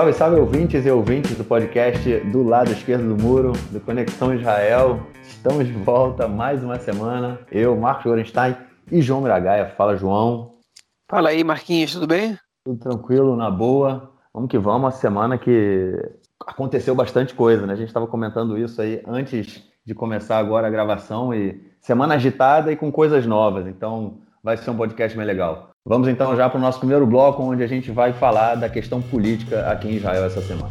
Salve, salve ouvintes e ouvintes do podcast do lado esquerdo do muro, do Conexão Israel. Estamos de volta mais uma semana. Eu, Marcos Gorenstein e João Miragaia. Fala, João. Fala aí, Marquinhos, tudo bem? Tudo tranquilo, na boa. Vamos que vamos, uma semana que aconteceu bastante coisa, né? A gente estava comentando isso aí antes de começar agora a gravação e semana agitada e com coisas novas. Então, vai ser um podcast bem legal. Vamos então já para o nosso primeiro bloco, onde a gente vai falar da questão política aqui em Israel essa semana.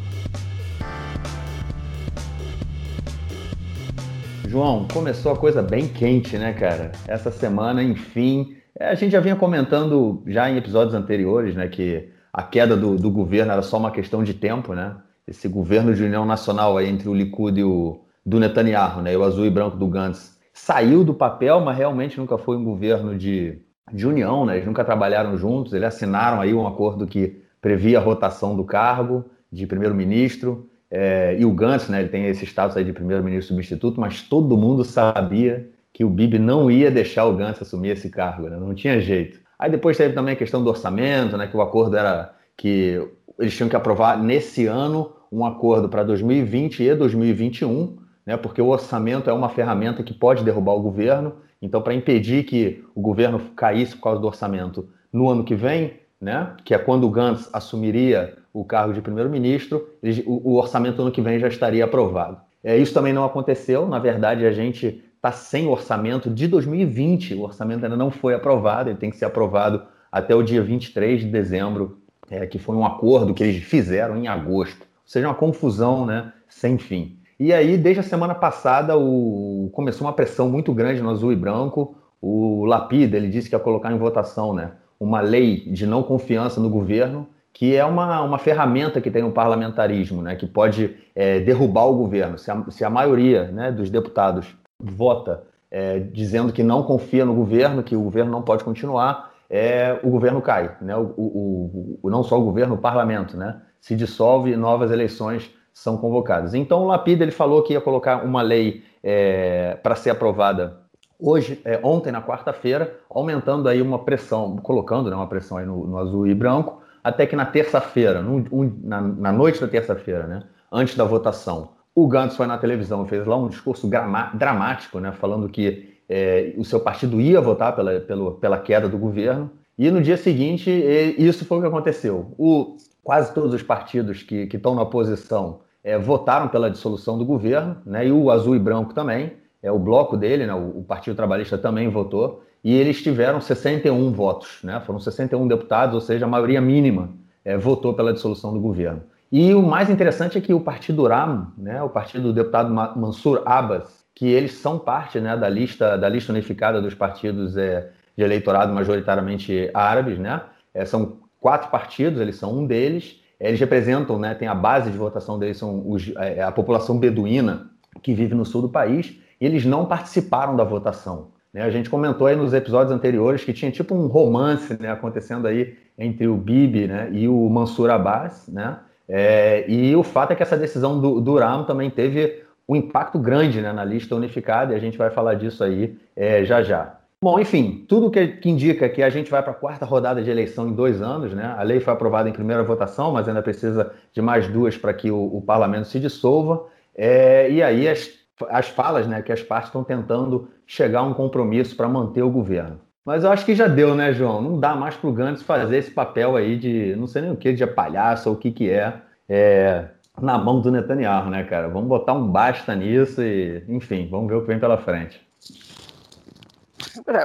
João, começou a coisa bem quente, né, cara? Essa semana, enfim, é, a gente já vinha comentando já em episódios anteriores, né, que a queda do, do governo era só uma questão de tempo, né? Esse governo de união nacional aí entre o Likud e o do Netanyahu, né, o azul e branco do Gantz, saiu do papel, mas realmente nunca foi um governo de de união, né? Eles nunca trabalharam juntos, eles assinaram aí um acordo que previa a rotação do cargo de primeiro-ministro, é, e o Gantz, né, ele tem esse status aí de primeiro-ministro substituto, mas todo mundo sabia que o Bibi não ia deixar o Gantz assumir esse cargo, né? não tinha jeito. Aí depois teve também a questão do orçamento, né, que o acordo era que eles tinham que aprovar nesse ano um acordo para 2020 e 2021, né, porque o orçamento é uma ferramenta que pode derrubar o governo, então, para impedir que o governo caísse por causa do orçamento no ano que vem, né, que é quando o Gantz assumiria o cargo de primeiro-ministro, o, orçamento no ano que vem já estaria aprovado. É, isso também não aconteceu, na verdade, a gente está sem orçamento de 2020, o orçamento ainda não foi aprovado, ele tem que ser aprovado até o dia 23 de dezembro, é, que foi um acordo que eles fizeram em agosto. Ou seja, uma confusão né, sem fim. E aí, desde a semana passada, o... começou uma pressão muito grande no azul e branco. O Lapida, ele disse que ia colocar em votação né, uma lei de não confiança no governo, que é uma, uma ferramenta que tem no parlamentarismo, né, que pode é, derrubar o governo. Se a, se a maioria né, dos deputados vota é, dizendo que não confia no governo, que o governo não pode continuar, é, o governo cai. Né? O, o, o, não só o governo, o parlamento né? se dissolve novas eleições são convocadas. Então, o Lapida ele falou que ia colocar uma lei é, para ser aprovada hoje, é, ontem, na quarta-feira, aumentando aí uma pressão, colocando né, uma pressão aí no, no azul e branco, até que na terça-feira, um, na, na, noite da terça-feira, né, antes da votação, o Gantz foi na televisão fez lá um discurso dramático, né, falando que é, o seu partido ia votar pela, pela, pela queda do governo, e no dia seguinte, isso foi o que aconteceu. O, quase todos os partidos que estão na oposição é, votaram pela dissolução do governo, né, e o azul e branco também, é o bloco dele, né, o, Partido Trabalhista também votou, e eles tiveram 61 votos, né, foram 61 deputados, ou seja, a maioria mínima é, votou pela dissolução do governo. E o mais interessante é que o Partido RAM, né, o partido do deputado Mansur Abbas, que eles são parte né, da lista da lista unificada dos partidos é, de eleitorado majoritariamente árabes, né? É, são quatro partidos, eles são um deles, eles representam, né, tem a base de votação deles, são os, é, a população beduína que vive no sul do país, e eles não participaram da votação. Né? A gente comentou aí nos episódios anteriores que tinha tipo um romance né, acontecendo aí entre o Bibi né, e o Mansur Abbas, né? É, e o fato é que essa decisão do, do RAM também teve um impacto grande né, na lista unificada, e a gente vai falar disso aí é, já já. Bom, enfim, tudo que, que, indica que a gente vai para a quarta rodada de eleição em dois anos, né? A lei foi aprovada em primeira votação, mas ainda precisa de mais duas para que o, o, parlamento se dissolva. É, e aí as, as falas, né, que as partes estão tentando chegar a um compromisso para manter o governo. Mas eu acho que já deu, né, João? Não dá mais para o Gantz fazer esse papel aí de, não sei nem o que, de palhaço ou o que que é, é, na mão do Netanyahu, né, cara? Vamos botar um basta nisso e, enfim, vamos ver o que vem pela frente.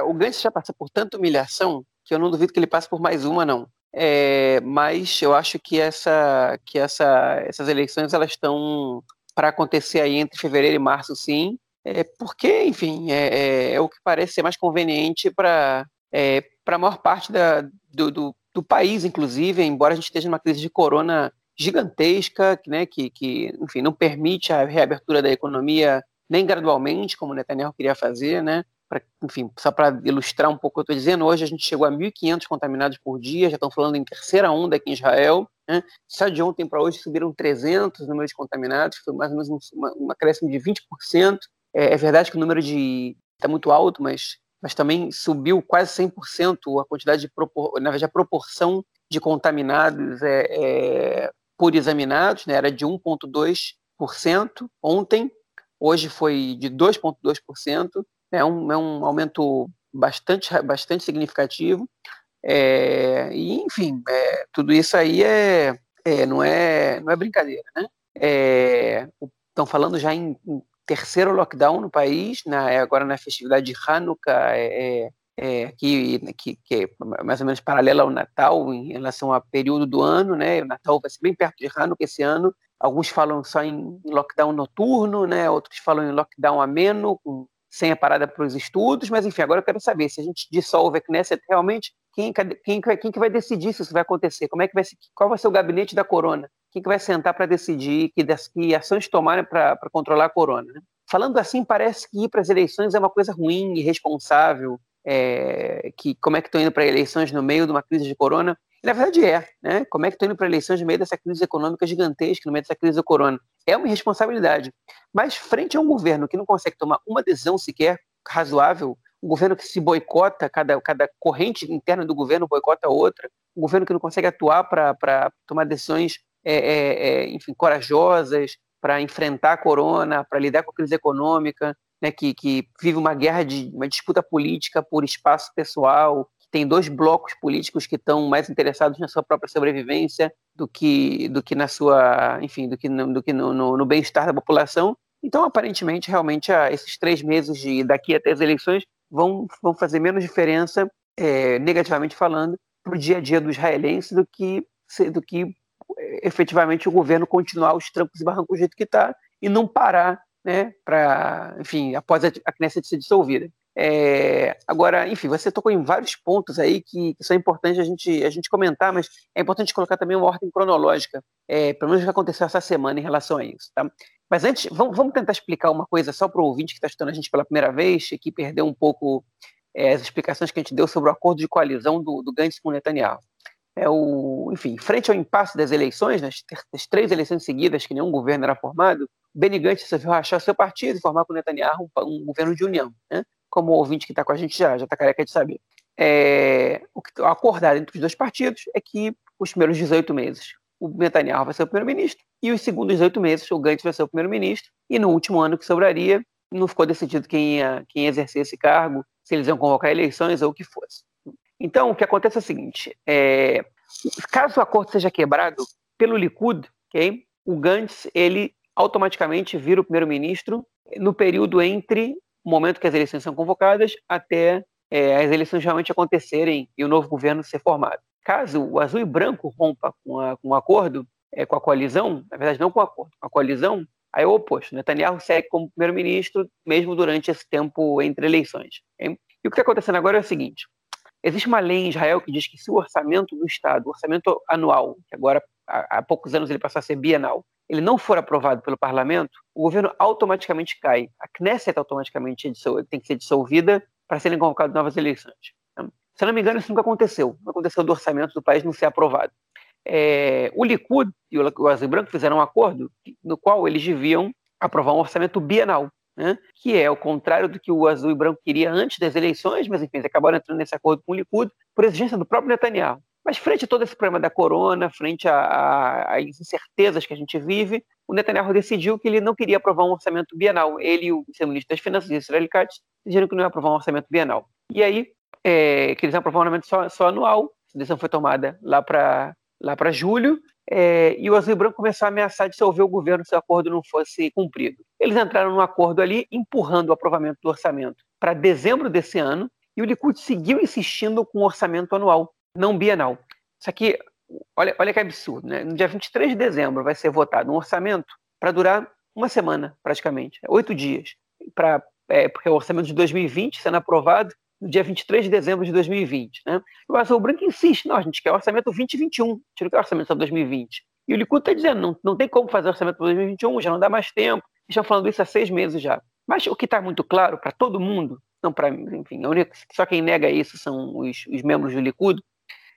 O Gantz já passou por tanta humilhação que eu não duvido que ele passe por mais uma, não. É, mas eu acho que, essa, que essa, essas eleições elas estão para acontecer aí entre fevereiro e março, sim, é, porque, enfim, é, é, é o que parece ser mais conveniente para é, a maior parte da, do, do, do, país, inclusive, embora a gente esteja numa crise de corona gigantesca, né, que, que enfim, não permite a reabertura da economia nem gradualmente, como Netanyahu queria fazer, né? Pra, enfim, só para ilustrar um pouco o que eu estou dizendo, hoje a gente chegou a 1.500 contaminados por dia, já estão falando em terceira onda aqui em Israel. Né? Só de ontem para hoje subiram 300 números de contaminados, foi mais ou menos uma, acréscimo de 20%. É, é verdade que o número de está muito alto, mas, mas também subiu quase 100% a quantidade de, propor, na verdade, a proporção de contaminados é, é por examinados, né, era de 1,2% ontem, hoje foi de 2,2%, é um, é um aumento bastante, bastante significativo. É, e, enfim, é, tudo isso aí é, é, não, é, não é brincadeira. Né? Estão falando já em, em, terceiro lockdown no país, na, é agora na festividade de Hanukkah, é, é, que, que, que, é mais ou menos paralela ao Natal em relação ao período do ano, né? O Natal vai ser bem perto de Hanukkah esse ano. Alguns falam só em lockdown noturno, né? Outros falam em lockdown ameno, com sem a parada para os estudos, mas enfim, agora eu quero saber se a gente dissolve a Knesset realmente, quem, quem, quem que vai decidir se isso vai acontecer? Como é que vai ser, qual vai ser o gabinete da corona? Quem que vai sentar para decidir que, que ações tomarem para controlar a corona? Né? Falando assim, parece que ir para as eleições é uma coisa ruim, irresponsável, é, que como é que estão indo para eleições no meio de uma crise de corona? Na verdade é, né? Como é que estão indo para eleições no meio dessa crise econômica gigantesca, no meio dessa crise do corona? É uma irresponsabilidade. Mas frente a um governo que não consegue tomar uma decisão sequer razoável, um governo que se boicota, cada, cada corrente interna do governo boicota outra, um governo que não consegue atuar para tomar decisões, é, é, é, enfim, corajosas, para enfrentar a corona, para lidar com a crise econômica, né, que, que vive uma guerra de uma disputa política por espaço pessoal, tem dois blocos políticos que estão mais interessados na sua própria sobrevivência do que, do que na sua, enfim, do que no, do que no, no, no bem-estar da população. Então, aparentemente, realmente, esses três meses de daqui até as eleições vão, vão fazer menos diferença, é, negativamente falando, para o dia a dia do israelense do que, do que é, efetivamente o governo continuar os trancos e barrancos do jeito que está e não parar, né, para, enfim, após a, a Knesset ser dissolvida. É, agora, enfim, você tocou em vários pontos aí que, que, são importantes a gente, a gente comentar, mas é importante colocar também uma ordem cronológica, é, pelo menos o que aconteceu essa semana em relação a isso. Tá? Mas antes, vamos, vamos tentar explicar uma coisa só para o ouvinte que está estudando a gente pela primeira vez e que perdeu um pouco é, as explicações que a gente deu sobre o acordo de coalizão do, do Gantz com o Netanyahu. É o, enfim, frente ao impasse das eleições, nas, nas três eleições seguidas que nenhum governo era formado, Benny Gantz resolveu rachar seu partido e formar com Netanyahu um, um governo de união. Né? Como o ouvinte que está com a gente já já está careca de saber. É, o que acordado entre os dois partidos é que os primeiros 18 meses o Netanyahu vai ser o primeiro-ministro e os segundos 18 meses o Gantz vai ser o primeiro-ministro e no último ano que sobraria não ficou decidido quem ia, quem ia exercer esse cargo, se eles iam convocar eleições ou o que fosse. Então, o que acontece é o seguinte, é, caso o acordo seja quebrado pelo Likud, okay, o Gantz, ele automaticamente vira o primeiro-ministro no período entre o momento que as eleições são convocadas até é, as eleições realmente acontecerem e o novo governo ser formado. Caso o azul e branco rompa com, a, com um acordo, é, com a coalizão, na verdade não com o acordo, com a coalizão, aí é o oposto. Netanyahu segue como primeiro-ministro mesmo durante esse tempo entre eleições. Okay? E o que está acontecendo agora é o seguinte: existe uma lei em Israel que diz que se o orçamento do Estado, o orçamento anual, que agora há, poucos anos ele passou a ser bienal, ele não for aprovado pelo parlamento, o governo automaticamente cai. A Knesset automaticamente tem que ser dissolvida para serem convocadas novas eleições. Se não me engano, isso nunca aconteceu. Não aconteceu do orçamento do país não ser aprovado. É, o Likud e o Azul Branco fizeram um acordo no qual eles deviam aprovar um orçamento bienal, né? que é o contrário do que o Azul e Branco queria antes das eleições, mas enfim, eles acabaram entrando nesse acordo com o Likud por exigência do próprio Netanyahu. Mas frente a todo esse problema da corona, frente às incertezas que a gente vive, o Netanyahu decidiu que ele não queria aprovar um orçamento bienal. Ele e o ministro das Finanças, Israel Katz, decidiram que não ia aprovar um orçamento bienal. E aí, é, que eles iam aprovar um orçamento só, só anual. A decisão foi tomada lá para lá para julho, é, e o Azul e Branco começou a ameaçar dissolver o governo se o acordo não fosse cumprido. Eles entraram num acordo ali, empurrando o aprovamento do orçamento para dezembro desse ano, e o Likud seguiu insistindo com o orçamento anual não bienal. Isso aqui, olha, olha que absurdo, né? No dia 23 de dezembro vai ser votado um orçamento para durar uma semana, praticamente, oito dias, pra, é, porque é o orçamento de 2020 sendo aprovado no dia 23 de dezembro de 2020. Né? E o Azul Branco insiste, não, a gente quer orçamento 2021, a gente não quer orçamento só 2020. E o Likud está dizendo, não, não tem como fazer orçamento para 2021, já não dá mais tempo. Estão falando isso há seis meses já. Mas o que está muito claro para todo mundo, não para enfim, só quem nega isso são os, os membros do Likud,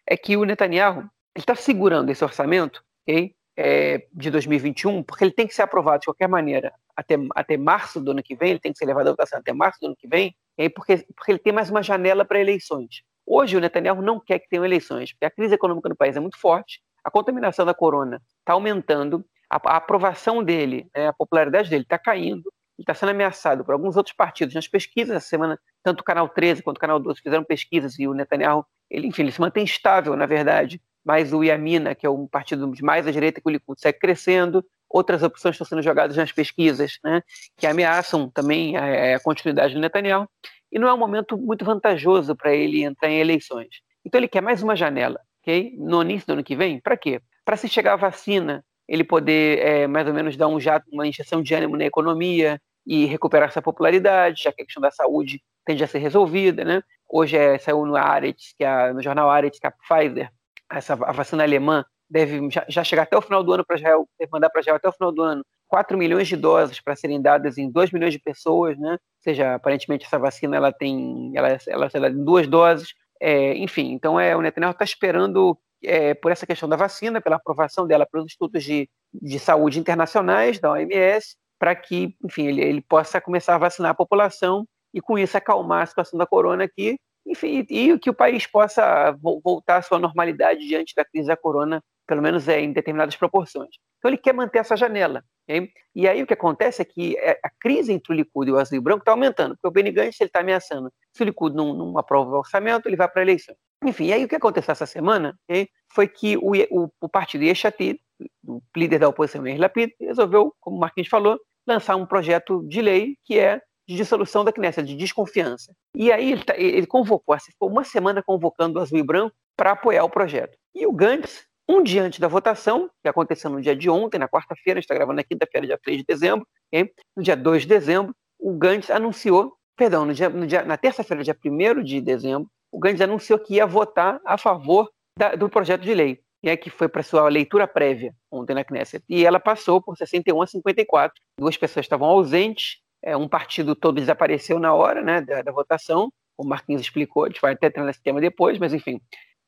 é que o Netanyahu está segurando esse orçamento okay, é, de 2021, porque ele tem que ser aprovado de qualquer maneira até, até março do ano que vem, ele tem que ser levado à votação até março do ano que vem, okay, porque, porque ele tem mais uma janela para eleições. Hoje o Netanyahu não quer que tenham eleições, porque a crise econômica no país é muito forte, a contaminação da corona está aumentando, a, aprovação dele, né, a popularidade dele está caindo, ele está sendo ameaçado por alguns outros partidos. Nas pesquisas, essa semana, tanto o Canal 13 quanto o Canal 12 fizeram pesquisas e o Netanyahu, ele, enfim, ele se mantém estável, na verdade, mas o Yamina, que é um partido mais à direita que o Likud, segue crescendo. Outras opções estão sendo jogadas nas pesquisas, né, que ameaçam também a, a continuidade do Netanyahu. E não é um momento muito vantajoso para ele entrar em eleições. Então ele quer mais uma janela, ok? No início do ano que vem, para quê? Para se chegar a vacina, ele poder é, mais ou menos dar um jato, uma injeção de ânimo na economia e recuperar essa popularidade, já que a questão da saúde tende a ser resolvida, né? Hoje é, saiu no Aretz, que é, no jornal Aretz, que a Pfizer, essa, a vacina alemã, deve já, já chegar até o final do ano para Israel, deve mandar para Israel até o final do ano 4 milhões de doses para serem dadas em 2 milhões de pessoas, né? Ou seja, aparentemente essa vacina ela tem, ela, ela, duas doses, é, enfim, então é, o Netanyahu está esperando é, por essa questão da vacina, pela aprovação dela pelos institutos de, de saúde internacionais, da OMS, para que, enfim, ele, ele possa começar a vacinar a população e com isso acalmar a situação da corona aqui, enfim, e que o país possa voltar à sua normalidade diante da crise da corona, pelo menos é, em determinadas proporções. Então ele quer manter essa janela. Okay? E aí o que acontece é que é, a crise entre o Likud e o Azul Branco está aumentando, porque o Benny Gantz está ameaçando. Se o Likud não, não aprova o orçamento, ele vai para a eleição. Enfim, e aí o que aconteceu essa semana okay, foi que o, o, o partido Yeshatid, o líder da oposição Yair Lapid, resolveu, como o Marquinhos falou, lançar um projeto de lei que é de dissolução da Knesset, de desconfiança. E aí ele, tá, ele convocou, assim, ficou uma semana convocando o Azul e Branco para apoiar o projeto. E o Gantz, um dia antes da votação, que aconteceu no dia de ontem, na quarta-feira, está gravando na quinta-feira, dia 3 de dezembro, okay? no dia 2 de dezembro, o Gantz anunciou, perdão, no dia, no dia, na terça-feira, dia 1 de dezembro, o Gantz anunciou que ia votar a favor da, do projeto de lei é que foi para sua leitura prévia ontem na Knesset. E ela passou por 61 a 54. Duas pessoas estavam ausentes, é, um partido todo desapareceu na hora né, da, da votação. O Marquinhos explicou, a gente vai até entrar nesse tema depois, mas enfim.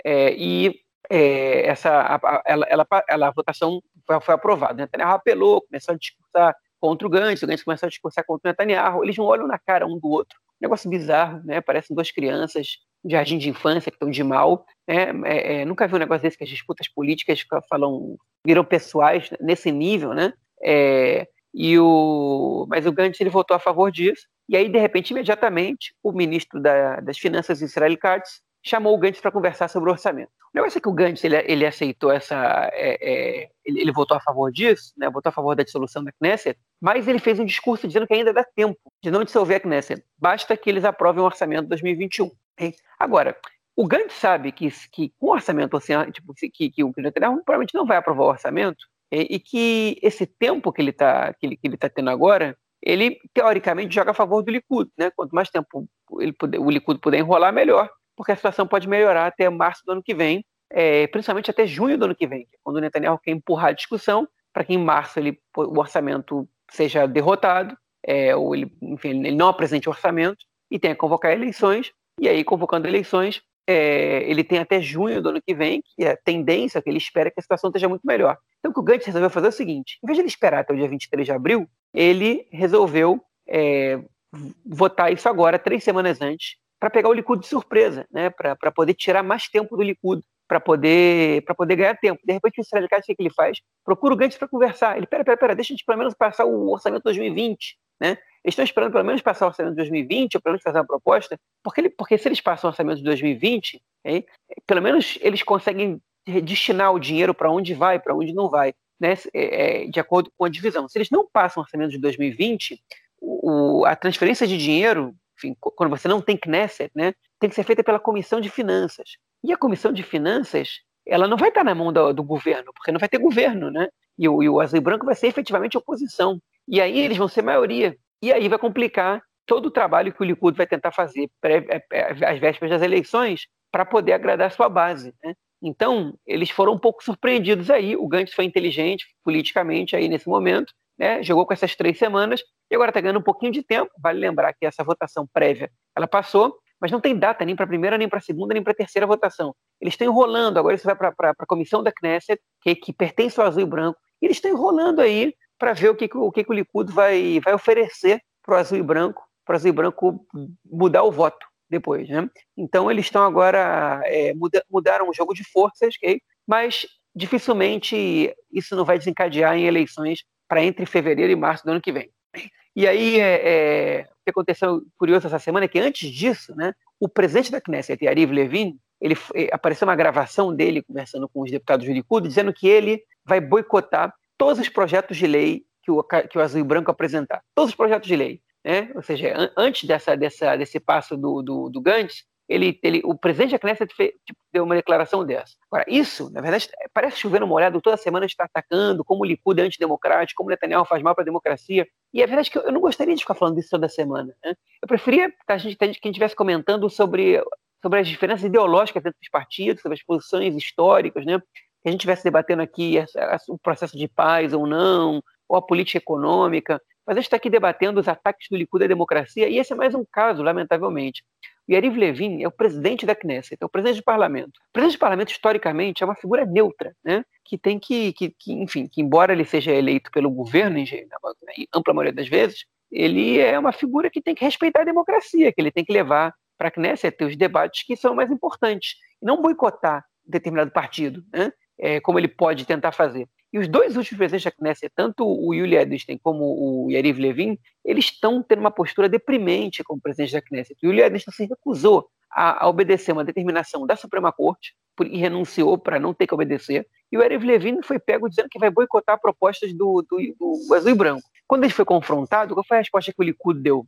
É, e é, essa, a, ela, ela, ela, a votação foi, foi aprovada. Netanyahu apelou, começou a discursar contra o Gantz, o Gantz começou a discursar contra o Netanyahu. Eles não olham na cara um do outro. Negócio bizarro, né? Parecem duas crianças de jardim de infância que estão de mal. Né? É, é, nunca vi um negócio desse que as disputas políticas falam, viram pessoais nesse nível, né? É, e o, mas o Gantz ele votou a favor disso. E aí, de repente, imediatamente, o ministro da, das Finanças, Israel Katz, chamou o Gantz para conversar sobre o orçamento. O negócio é que o Gantz ele, ele aceitou essa. É, é, ele, ele, votou a favor disso, né, votou a favor da dissolução da Knesset, mas ele fez um discurso dizendo que ainda dá tempo de não dissolver a Knesset. Basta que eles aprovem o orçamento de 2021. Hein? Agora, o Gantz sabe que, que com o orçamento, assim, tipo, que, que o Netanyahu provavelmente não vai aprovar o orçamento, e, e que esse tempo que ele está que ele, que ele tá tendo agora, ele teoricamente joga a favor do Likud. Né? Quanto mais tempo ele puder, o Likud puder enrolar, melhor porque a situação pode melhorar até março do ano que vem, é, principalmente até junho do ano que vem, é quando o Netanyahu quer empurrar a discussão para que em março ele, o orçamento seja derrotado, é, ou ele, enfim, ele não apresente orçamento e tenha que convocar eleições, e aí, convocando eleições, é, ele tem até junho do ano que vem, que é a tendência que ele espera que a situação esteja muito melhor. Então, o que o Gantz resolveu fazer é o seguinte: em vez de ele esperar até o dia 23 de abril, ele resolveu é, votar isso agora, três semanas antes, para pegar o Likud de surpresa, né? para poder tirar mais tempo do Likud, para poder, poder ganhar tempo. De repente, o Israel o que ele faz? Procura o Gantz para conversar. Ele, pera, pera, pera, deixa a gente pelo menos passar o orçamento de 2020. Né? Eles estão esperando pelo menos passar o orçamento de 2020, ou pelo menos fazer uma proposta, porque, ele, porque se eles passam o orçamento de 2020, hein, pelo menos eles conseguem destinar o dinheiro para onde vai, para onde não vai, né, é, é, de acordo com a divisão. Se eles não passam o orçamento de 2020, o, a transferência de dinheiro enfim, quando você não tem Knesset, né, tem que ser feita pela Comissão de Finanças. E a Comissão de Finanças, ela não vai estar na mão do, do governo, porque não vai ter governo, né? E o, e o azul e branco vai ser efetivamente oposição. E aí eles vão ser maioria. E aí vai complicar todo o trabalho que o Likud vai tentar fazer é, é, às vésperas das eleições para poder agradar sua base. Né? Então, eles foram um pouco surpreendidos aí. O Gantz foi inteligente politicamente aí nesse momento né, jogou com essas três semanas e agora está ganhando um pouquinho de tempo. Vale lembrar que essa votação prévia ela passou, mas não tem data nem para a primeira, nem para a segunda, nem para a terceira votação. Eles estão enrolando, agora isso vai para a comissão da Knesset, que, que, pertence ao azul e branco, e eles estão enrolando aí para ver o que, o que o Likud vai, vai oferecer para o azul e branco, para o azul e branco mudar o voto depois. Né? Então eles estão agora, é, muda, mudaram o jogo de forças, okay? mas dificilmente isso não vai desencadear em eleições para entre fevereiro e março do ano que vem. E aí, é, é, o que aconteceu curioso essa semana é que antes disso, né, o presidente da Knesset, Yariv Levin, ele apareceu uma gravação dele conversando com os deputados do Likud, dizendo que ele vai boicotar todos os projetos de lei que o, que o Azul e Branco apresentar. Todos os projetos de lei. Né? Ou seja, an antes dessa, dessa, desse passo do, do, do Gantz, ele, ele, o presidente da Knesset fez, tipo, deu uma declaração dessa. Agora, isso, na verdade, parece chover no molhado, toda semana está atacando como o Likud é antidemocrático, como Netanyahu faz mal para a democracia. E é verdade que eu, eu, não gostaria de ficar falando isso toda semana. Né? Eu preferia que a gente, a estivesse comentando sobre, sobre as diferenças ideológicas dentro dos partidos, sobre as posições históricas, né? que a gente estivesse debatendo aqui o processo de paz ou não, ou a política econômica. Mas a gente está aqui debatendo os ataques do Likud à democracia, e esse é mais um caso, lamentavelmente. O Yariv Levin é o presidente da Knesset, é o presidente do parlamento. O presidente do parlamento, historicamente, é uma figura neutra, né? que tem que, que, que enfim, que embora ele seja eleito pelo governo, em, em ampla maioria das vezes, ele é uma figura que tem que respeitar a democracia, que ele tem que levar para a Knesset os debates que são mais importantes, e não boicotar determinado partido, né? é, como ele pode tentar fazer. E os dois últimos presidentes da Knesset, tanto o Yuli Edelstein como o Yariv Levin, eles estão tendo uma postura deprimente como presidente da Knesset. O Yuli Edelstein se recusou a, a, obedecer uma determinação da Suprema Corte e renunciou para não ter que obedecer. E o Yariv Levin foi pego dizendo que vai boicotar propostas do, do, do Azul e Branco. Quando ele foi confrontado, qual foi a resposta que o Likud deu?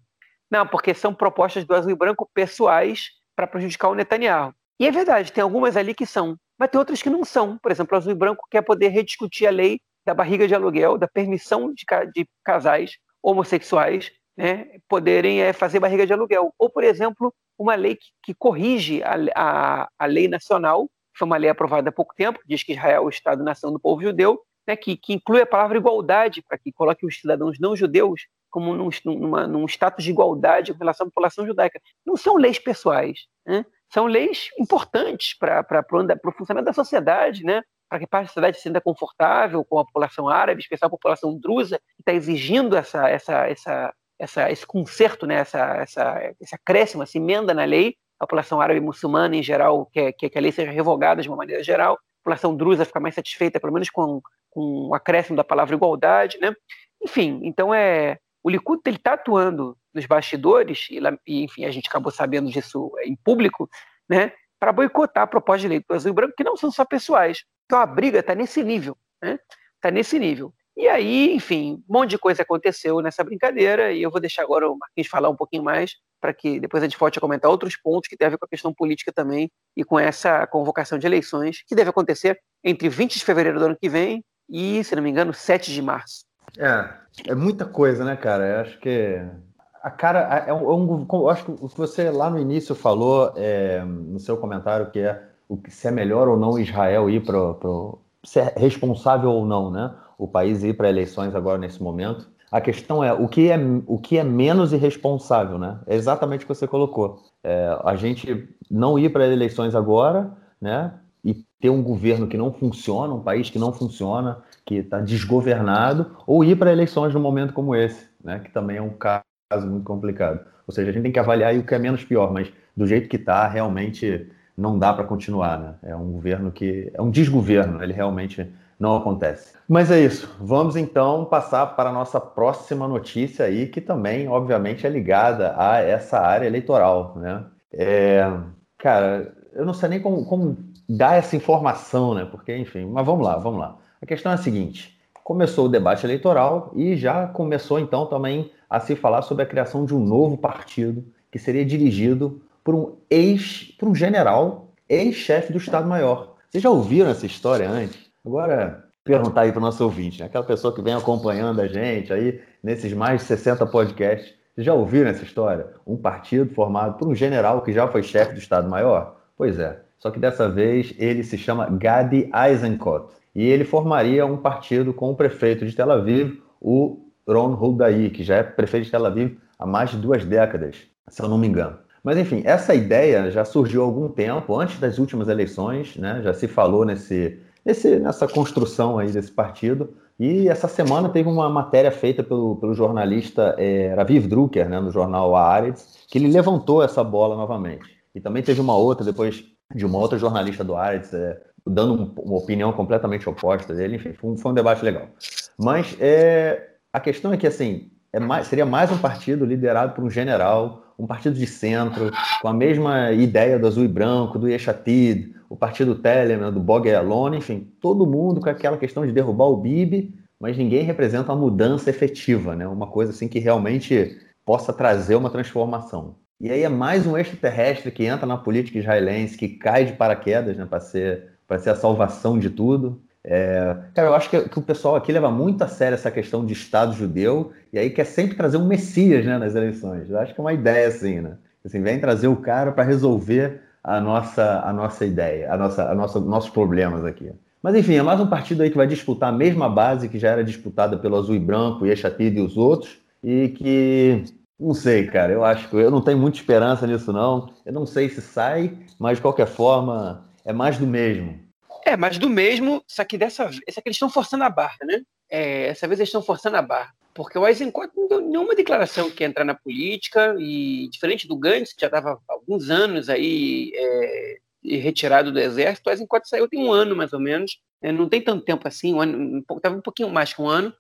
Não, porque são propostas do Azul e Branco pessoais para prejudicar o Netanyahu. E é verdade, tem algumas ali que são, mas tem outras que não são. Por exemplo, o Azul e Branco quer poder rediscutir a lei da barriga de aluguel, da permissão de, de casais homossexuais né, poderem é, fazer barriga de aluguel. Ou, por exemplo, uma lei que, que corrige a, a, a, lei nacional, que foi uma lei aprovada há pouco tempo, que diz que Israel é o Estado-nação do povo judeu, né, que, que, inclui a palavra igualdade, para que coloque os cidadãos não judeus como num, numa, num status de igualdade em relação à população judaica. Não são leis pessoais. Né? São leis importantes para o funcionamento da sociedade, né? para que a sociedade se sinta confortável com a população árabe, especial a população drusa, que está exigindo essa, essa, essa, essa, esse conserto, né? essa, essa, esse acréscimo, essa emenda na lei. A população árabe muçulmana, em geral, quer, quer que a lei seja revogada de uma maneira geral. A população drusa fica mais satisfeita, pelo menos com, com o acréscimo da palavra igualdade. Né? Enfim, então é, o Likud está atuando nos bastidores, e, enfim, a gente acabou sabendo disso em público, né, para boicotar a proposta de lei do azul e branco, que não são só pessoais. Então a briga está nesse nível, né? Está nesse nível. E aí, enfim, um monte de coisa aconteceu nessa brincadeira, e eu vou deixar agora o Marquinhos falar um pouquinho mais, para que depois a gente volte a comentar outros pontos que tem a ver com a questão política também, e com essa convocação de eleições, que deve acontecer entre 20 de fevereiro do ano que vem e, se não me engano, 7 de março. É, é muita coisa, né, cara? Eu acho que a cara é um, é eu acho que o que você lá no início falou é, no seu comentário que é o que se é melhor ou não Israel ir para se é responsável ou não, né? O país ir para eleições agora nesse momento. A questão é o que é o que é menos irresponsável, né? É exatamente o que você colocou. É, a gente não ir para eleições agora, né? E ter um governo que não funciona, um país que não funciona, que está desgovernado, ou ir para eleições num momento como esse, né? Que também é um caso muito complicado. Ou seja, a gente tem que avaliar o que é menos pior, mas do jeito que está, realmente não dá para continuar. Né? É um governo que. É um desgoverno, ele realmente não acontece. Mas é isso. Vamos então passar para a nossa próxima notícia aí, que também, obviamente, é ligada a essa área eleitoral. Né? É, cara, eu não sei nem como, como dar essa informação, né? Porque, enfim, mas vamos lá, vamos lá. A questão é a seguinte: começou o debate eleitoral e já começou então também a se falar sobre a criação de um novo partido que seria dirigido por um ex, por um general, ex-chefe do Estado-Maior. Vocês já ouviram essa história antes? Agora, perguntar aí para o nosso ouvinte, né? aquela pessoa que vem acompanhando a gente aí nesses mais de 60 podcasts, vocês já ouviram essa história? Um partido formado por um general que já foi chefe do Estado-Maior? Pois é, só que dessa vez ele se chama Gadi Eisenkot e ele formaria um partido com o prefeito de Tel Aviv, o Ron Houdaí, que já é prefeito de Tel Aviv há mais de duas décadas, se eu não me engano. Mas enfim, essa ideia já surgiu há algum tempo, antes das últimas eleições, né? já se falou nesse, nesse, nessa construção aí desse partido. E essa semana teve uma matéria feita pelo, pelo jornalista é, Raviv Drucker, né, no jornal Haaretz, que ele levantou essa bola novamente. E também teve uma outra, depois de uma outra jornalista do Haaretz, é, dando uma opinião completamente oposta dele. Enfim, foi um, foi um debate legal. Mas é, a questão é que, assim, é mais, seria mais um partido liderado por um general, um partido de centro, com a mesma ideia do azul e branco, do Yeshatid, o partido Telemann, do Bog Alone, enfim, todo mundo com aquela questão de derrubar o Bibi, mas ninguém representa uma mudança efetiva, né? uma coisa assim que realmente possa trazer uma transformação. E aí é mais um extraterrestre que entra na política israelense, que cai de paraquedas né, para ser, ser a salvação de tudo. É, cara, eu acho que, que, o pessoal aqui leva muito a sério essa questão de Estado judeu e aí quer sempre trazer um Messias né, nas eleições. Eu acho que é uma ideia assim, né? Assim, vem trazer o cara para resolver a nossa, a nossa ideia, a nossa, a nossa, nossos problemas aqui. Mas enfim, é mais um partido aí que vai disputar a mesma base que já era disputada pelo Azul e Branco, Yeshatid e os outros, e que não sei, cara. Eu acho que eu não tenho muita esperança nisso, não. Eu não sei se sai, mas de qualquer forma é mais do mesmo. É, mais do mesmo, só que dessa vez eles estão forçando a barra, né? É, essa vez eles estão forçando a barra. Porque o Eisenkot não deu nenhuma declaração que ia entrar na política, e diferente do Gantz, que já estava alguns anos aí é, retirado do exército, o Eisenkot saiu tem um ano mais ou menos, é, não tem tanto tempo assim, um estava um pouquinho mais que um ano,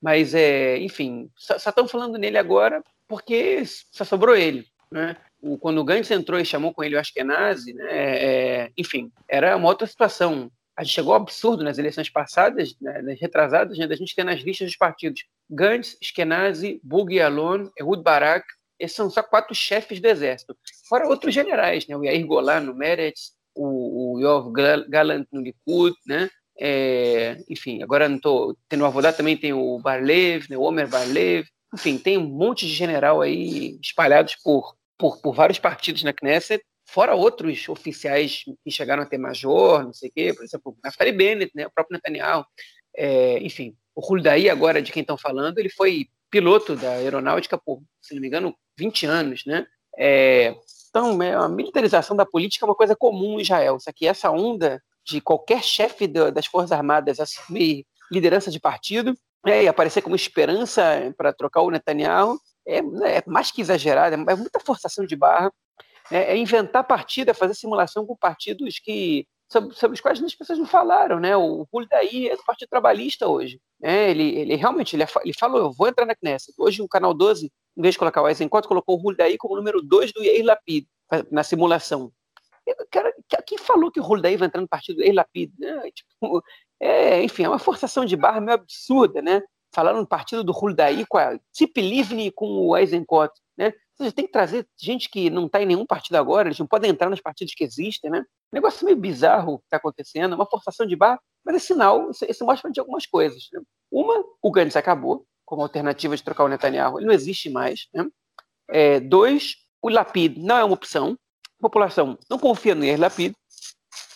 mas é, enfim, só estão falando nele agora porque só sobrou ele, né? O, quando o Gantz entrou e chamou com ele o Ashkenazi, né, é, enfim, era uma outra situação. A gente chegou ao absurdo nas eleições passadas, né, nas retrasadas, né, da gente ter nas listas dos partidos Gantz, Ashkenazi, Bug Alon, Ehud Barak, esses são só quatro chefes do exército. Fora outros generais, né, o Yair Golan no Meretz, o, o Yov Galant no Likud, né, é, enfim, agora não estou tendo Avodá também tem o Barlev, né, o Omer Barlev, enfim, tem um monte de general aí espalhados por, por, por vários partidos na Knesset, fora outros oficiais que chegaram a ter major, não sei o quê, por exemplo, Naftali Bennett, né, o próprio Netanyahu, é, enfim, o Huldaí agora, de quem estão falando, ele foi piloto da aeronáutica por, se não me engano, 20 anos, né? É, então, é, a militarização da política é uma coisa comum em Israel, só que essa onda de qualquer chefe das Forças Armadas assumir liderança de partido é, e aparecer como esperança para trocar o Netanyahu é, né, é, mais que exagerado, é muita forçação de barra. É, é inventar partida, é fazer simulação com partidos que sobre, sobre os quais as pessoas não falaram, né? O Huldaí é do Partido Trabalhista hoje. Né? Ele, ele realmente ele, ele falou, eu vou entrar na Knesset. Hoje o Canal 12, em vez de colocar o Eisenkot, colocou o Huldaí como número 2 do Yair Lapid na simulação. Cara, quem falou que o Huldaí vai entrar no partido do Yair Lapid? Né? Tipo, é, enfim, é uma forçação de barra meio absurda, né? Falaram no partido do Huldaí com a Tip Livni com o Eisenkot, né? Você tem que trazer gente que não está em nenhum partido agora, eles não podem entrar nos partidos que existem, né? negócio meio bizarro que está acontecendo, uma forçação de barra, mas é sinal, isso, isso mostra de algumas coisas. Né? Uma, o Gantz acabou como alternativa de trocar o Netanyahu, ele não existe mais. Né? É, dois, o Lapid não é uma opção, a população não confia no Yair Lapid,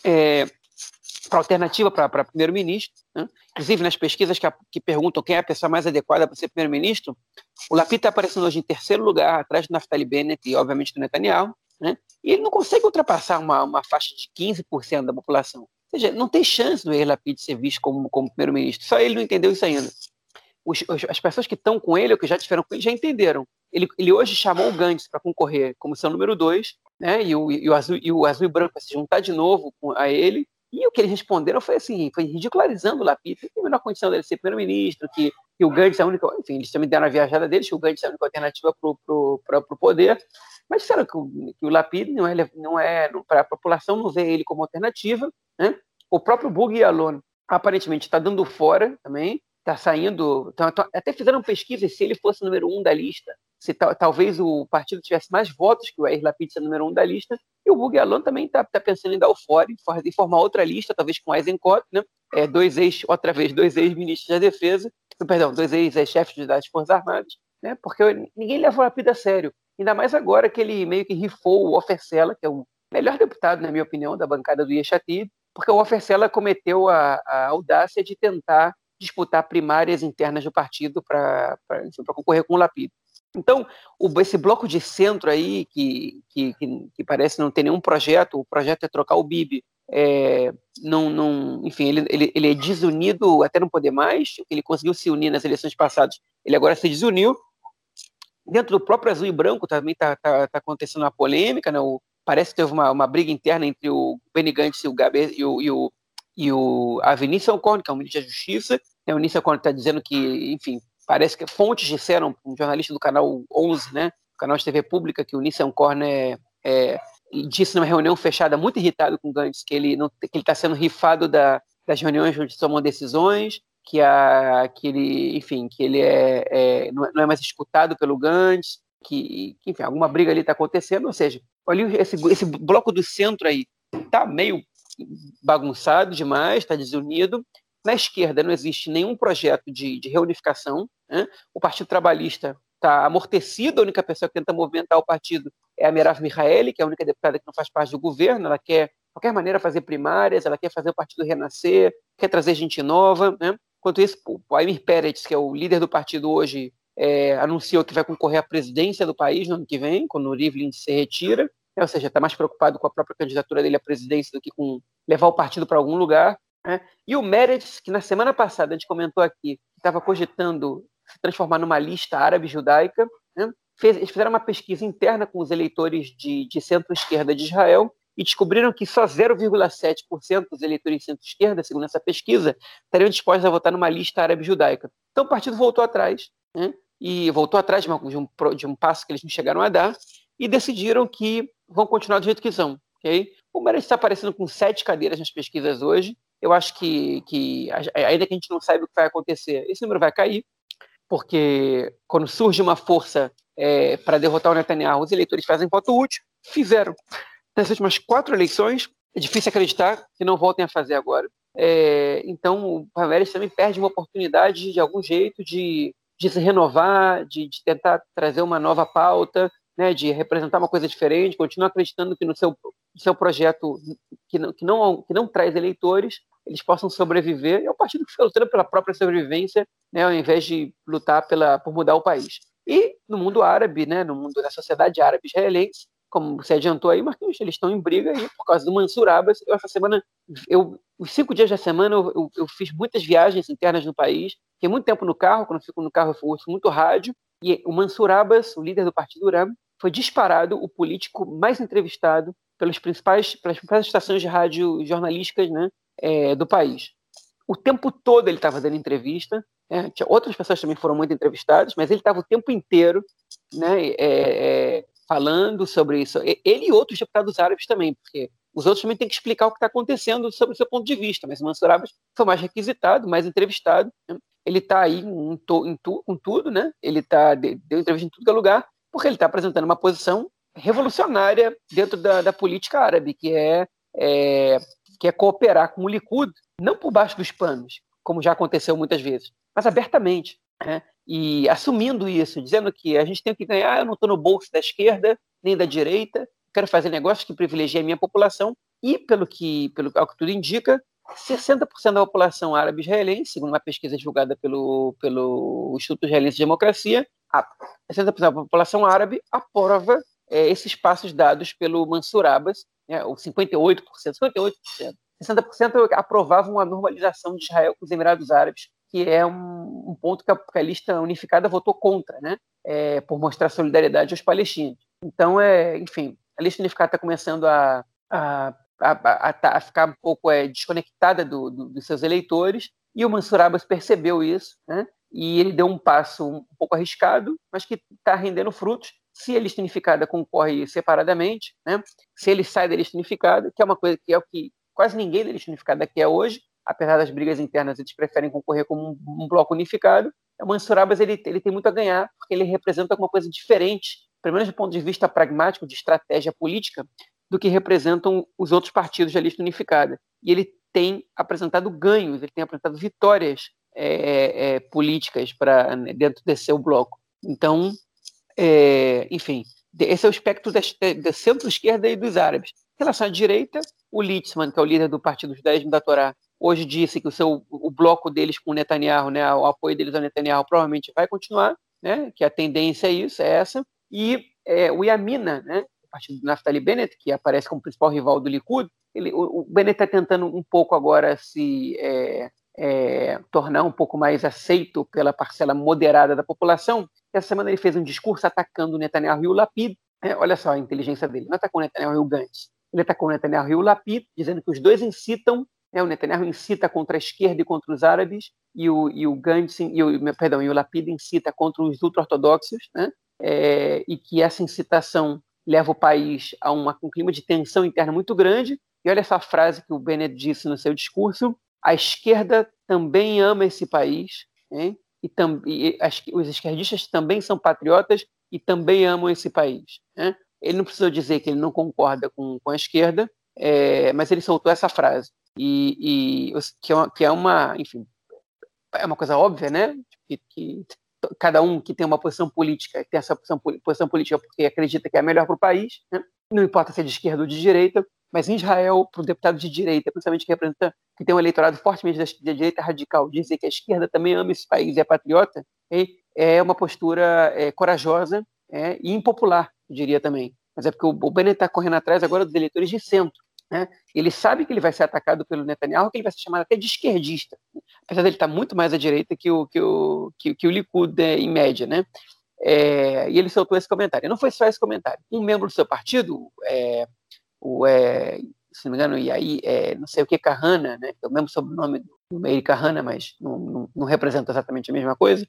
é, alternativa para primeiro-ministro. Né? Inclusive, nas pesquisas que, a, que, perguntam quem é a pessoa mais adequada para ser primeiro-ministro, o Lapid está aparecendo hoje em terceiro lugar, atrás do Naftali Bennett e, obviamente, do Netanyahu. Né? E ele não consegue ultrapassar uma, uma faixa de 15% da população. Ou seja, não tem chance do Yair Lapid ser visto como, como primeiro-ministro. Só ele não entendeu isso ainda. Os, as pessoas que estão com ele, ou que já tiveram com ele, já entenderam. Ele, ele hoje chamou o Gantz para concorrer como seu número dois, né? E o, e o, azul, e o azul e branco para se juntar de novo a ele. E o que eles responderam foi assim, foi ridicularizando o Lapid, tem a menor condição dele ser primeiro-ministro, que, que o Gantz é a única, enfim, eles também deram a viajada deles, que o Gantz é a única alternativa para o poder, mas disseram que o, que o Lapid não é, não é para a população não vê ele como alternativa. Né? O próprio Bug Alon aparentemente está dando fora também, está saindo. Tá, até fizeram pesquisa se ele fosse número um da lista, se talvez o partido tivesse mais votos que o Air Lapid ser número um da lista. E o Bug também está tá pensando em dar o fora e formar outra lista, talvez com Eisenkot, né? É, dois ex, outra vez, dois ex-ministros da defesa, perdão, dois ex-chefes das Forças Armadas, né? Porque ninguém leva o Lapid a sério. Ainda mais agora que ele meio que rifou o Ofercela, que é o melhor deputado, na minha opinião, da bancada do Yeshatid, porque o Ofercela cometeu a, a, audácia de tentar disputar primárias internas do partido para concorrer com o Lapid. Então, o, esse bloco de centro aí, que, que, que, parece não ter nenhum projeto, o projeto é trocar o Bibi, é, não, não, enfim, ele, ele, ele é desunido até não poder mais, ele conseguiu se unir nas eleições passadas, ele agora se desuniu, Dentro do próprio azul e branco também está tá, tá acontecendo uma polêmica, né? O, parece que teve uma, uma briga interna entre o Benny Gantz e o, Gaber, e o, e o e o, a Vinícius Alcorn, que é o ministro da Justiça. Né, o Vinícius Alcorn está dizendo que, enfim, parece que fontes disseram, um jornalista do canal 11, né, canal de TV pública, que o Vinícius Alcorn é, é, disse numa reunião fechada, muito irritado com o Gantz, que ele está sendo rifado da, das reuniões onde tomam decisões, que, a, que ele, enfim, que ele é, é não, é, mais escutado pelo Gantz, que, que enfim, alguma briga ali está acontecendo, ou seja, olha esse, esse bloco do centro aí está meio bagunçado demais, está desunido. Na esquerda não existe nenhum projeto de, de reunificação. Né? O Partido Trabalhista está amortecido, a única pessoa que tenta movimentar o partido é a Merav Mihaeli, que é a única deputada que não faz parte do governo, ela quer, de qualquer maneira, fazer primárias, ela quer fazer o partido renascer, quer trazer gente nova, né? Enquanto isso, o Aymir Peretz, que é o líder do partido hoje, é, anunciou que vai concorrer à presidência do país no ano que vem, quando o Rivlin se retira, ou seja, está mais preocupado com a própria candidatura dele à presidência do que com levar o partido para algum lugar. Né? E o Meretz, que na semana passada a gente comentou aqui, estava cogitando se transformar numa lista árabe-judaica. Né? Fez, eles fizeram uma pesquisa interna com os eleitores de, de centro-esquerda de Israel e descobriram que só 0,7% dos eleitores de centro-esquerda, segundo essa pesquisa, estariam dispostos a votar numa lista árabe-judaica. Então o partido voltou atrás, né? e voltou atrás de, uma, de, um, de um passo que eles não chegaram a dar, e decidiram que vão continuar do jeito que são. Okay? O Meredith está aparecendo com sete cadeiras nas pesquisas hoje. Eu acho que, que, ainda que a gente não saiba o que vai acontecer, esse número vai cair porque quando surge uma força é, para derrotar o Netanyahu, os eleitores fazem voto útil, fizeram. Nas últimas quatro eleições, é difícil acreditar que não voltem a fazer agora. É, então, o Palmeiras também perde uma oportunidade, de algum jeito, de, de se renovar, de, de tentar trazer uma nova pauta, né, de representar uma coisa diferente, continuar acreditando que no seu, seu projeto, que não, que, não, que não traz eleitores, eles possam sobreviver. É um partido que lutando pela própria sobrevivência, né, ao invés de lutar pela, por mudar o país. E no mundo árabe, né, no mundo da sociedade árabe israelense, como você adiantou aí, Marquinhos, eles estão em briga aí por causa do Mansur Abbas. Eu, essa semana, eu, os cinco dias da semana, eu, eu, eu, fiz muitas viagens internas no país, fiquei muito tempo no carro, quando fico no carro eu ouço muito rádio, e o Mansur Abbas, o líder do Partido Uram, foi disparado o político mais entrevistado pelas principais, pelas principais estações de rádio jornalísticas né, é, do país. O tempo todo ele estava dando entrevista, né? outras pessoas também foram muito entrevistadas, mas ele estava o tempo inteiro né, é, é, falando sobre isso. Ele e outros deputados árabes também, porque os outros também têm que explicar o que está acontecendo sobre o seu ponto de vista, mas Mansur Abbas foi mais requisitado, mais entrevistado. Né? Ele está aí em, em, tu, em, tudo, né? ele tá, deu entrevista em tudo que é lugar, porque ele está apresentando uma posição revolucionária dentro da, da política árabe, que é, é que é cooperar com o Likud, não por baixo dos panos, como já aconteceu muitas vezes, mas abertamente. Né? E assumindo isso, dizendo que a gente tem que ganhar, eu não estou no bolso da esquerda nem da direita, quero fazer negócios que privilegiem a minha população, e pelo que, pelo que tudo indica, 60% da população árabe israelense, segundo uma pesquisa divulgada pelo, pelo Instituto Israelense de Democracia, a 60% da população árabe aprova é, esses passos dados pelo Mansur Abbas, né, ou 58%, 58%, 60% aprovavam a normalização de Israel com os Emirados Árabes, que é um, um ponto que a, que a, lista unificada votou contra, né, é, por mostrar solidariedade aos palestinos. Então, é, enfim, a lista unificada está começando a, a, a, a, ficar um pouco é, desconectada do, do, dos seus eleitores, e o Mansur Abbas percebeu isso, né, e ele deu um passo um pouco arriscado, mas que está rendendo frutos, se a lista unificada concorre separadamente, né? se ele sai da lista unificada, que é uma coisa que é o que quase ninguém da lista unificada quer hoje, apesar das brigas internas, eles preferem concorrer como um, um bloco unificado. O Mansur Abbas ele, ele tem muito a ganhar, porque ele representa alguma coisa diferente, pelo menos do ponto de vista pragmático, de estratégia política, do que representam os outros partidos da lista unificada. E ele tem apresentado ganhos, ele tem apresentado vitórias é, é, políticas para né, dentro desse seu bloco. Então, é, enfim, esse é o espectro da, da centro-esquerda e dos árabes. Em relação à direita, o Litzman, que é o líder do Partido Judaísmo da Torá, hoje disse que o, seu, o bloco deles com Netanyahu, né, o apoio deles ao Netanyahu provavelmente vai continuar, né, que a tendência é isso, é essa. E é, o Yamina, né, o partido do Naftali Bennett, que aparece como principal rival do Likud, ele, o, o Bennett está tentando um pouco agora se é, é, tornar um pouco mais aceito pela parcela moderada da população. Essa semana ele fez um discurso atacando Netanyahu e o Lapid. É, olha só a inteligência dele. Não atacou Netanyahu e o Gantz. Ele atacou Netanyahu e o Lapid, dizendo que os dois incitam Né? O Netanyahu incita contra a esquerda e contra os árabes, e o, e o Gantz, e o, perdão, e o Lapid incita contra os ultra-ortodoxos, né? É, e que essa incitação leva o país a uma, um clima de tensão interna muito grande. E olha essa frase que o Bennett disse no seu discurso: a esquerda também ama esse país, hein? E, tam, as, os esquerdistas também são patriotas e também amam esse país. Né? Ele não precisou dizer que ele não concorda com, com a esquerda, é, mas ele soltou essa frase e, e que, é uma, que, é uma, enfim, é uma coisa óbvia, né? Que, que, cada um que tem uma posição política tem essa posição, posição política porque acredita que é melhor para o país, né? não importa se é de esquerda ou de direita, mas em Israel, para um deputado de direita, principalmente que representa, que tem um eleitorado fortemente da, da direita radical, dizer que a esquerda também ama esse país e é patriota, é uma postura é, corajosa é, e impopular, diria também. Mas é porque o, o Bennett está correndo atrás agora dos eleitores de centro. Né? Ele sabe que ele vai ser atacado pelo Netanyahu, que ele vai ser chamado até de esquerdista, apesar dele estar tá muito mais à direita que o, que o, que, que o Likud é, em média. Né? É, e ele soltou esse comentário. Não foi só esse comentário. Um membro do seu partido, é, o, é, se não me engano, e aí, é, não sei o que, Kahana, né, é o mesmo sobrenome do Meir Kahana, mas não, não, não, representa exatamente a mesma coisa,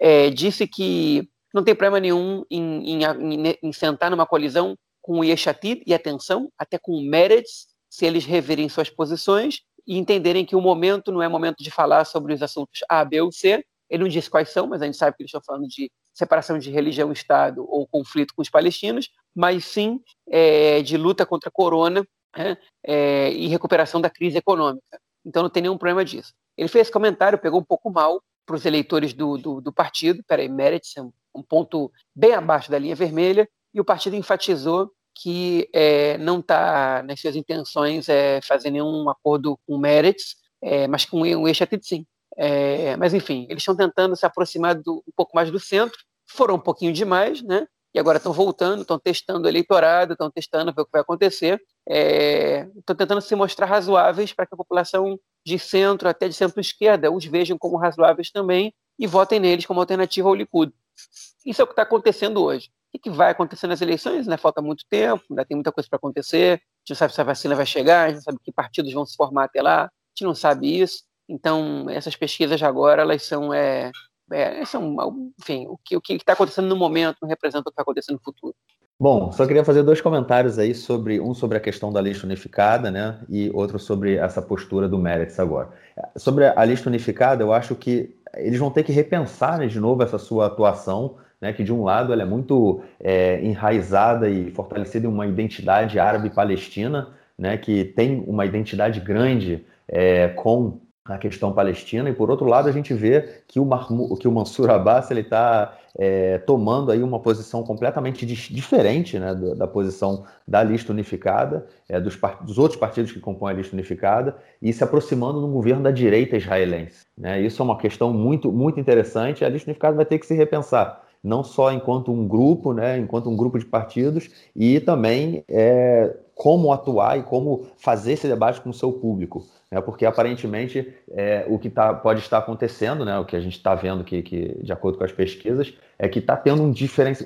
é, disse que não tem problema nenhum em, em, em, em, sentar numa colisão com o Yeshatid, e atenção, até com o Meretz, se eles reverem suas posições e entenderem que o momento não é momento de falar sobre os assuntos A, B ou C, ele não disse quais são, mas a gente sabe que eles estão falando de separação de religião Estado ou conflito com os palestinos, mas sim é, de luta contra a corona né, é, e recuperação da crise econômica. Então não tem nenhum problema disso. Ele fez comentário, pegou um pouco mal para os eleitores do, do, do partido, peraí, Meretz é um, um, ponto bem abaixo da linha vermelha, e o partido enfatizou que é, não está nas suas intenções é, fazer nenhum acordo com o Meretz, é, mas com o Eixatid sim. É, mas, enfim, eles estão tentando se aproximar do, um pouco mais do centro, foram um pouquinho demais, né? E agora estão voltando, estão testando o eleitorado, estão testando ver o que vai acontecer. É, estão tentando se mostrar razoáveis para que a população de centro até de centro-esquerda os vejam como razoáveis também e votem neles como alternativa ao Likud. Isso é o que está acontecendo hoje. O que vai acontecer nas eleições? Né? Falta muito tempo, ainda tem muita coisa para acontecer. A gente não sabe se a vacina vai chegar, a gente não sabe que partidos vão se formar até lá, a gente não sabe isso. Então, essas pesquisas agora, elas são, é, é, são enfim, o que o está acontecendo no momento não representa o que vai acontecer no futuro. Bom, só queria fazer dois comentários aí sobre um sobre a questão da lista unificada, né, e outro sobre essa postura do Meretz agora. Sobre a lista unificada, eu acho que eles vão ter que repensar né, de novo essa sua atuação, né, que de um lado ela é muito é, enraizada e fortalecida em uma identidade árabe-palestina, né, que tem uma identidade grande é, com a questão palestina, e por outro lado a gente vê que o, que o Mansur Abbas ele está é, tomando aí uma posição completamente diferente né, da, da, posição da lista unificada, é, dos, dos, outros partidos que compõem a lista unificada, e se aproximando do governo da direita israelense. Né? Isso é uma questão muito, muito interessante, a lista unificada vai ter que se repensar não só enquanto um grupo, né, enquanto um grupo de partidos, e também é, como atuar e como fazer esse debate com o seu público né, porque aparentemente é, o que tá, pode estar acontecendo, né, o que a gente está vendo que, que, de acordo com as pesquisas, é que está tendo um,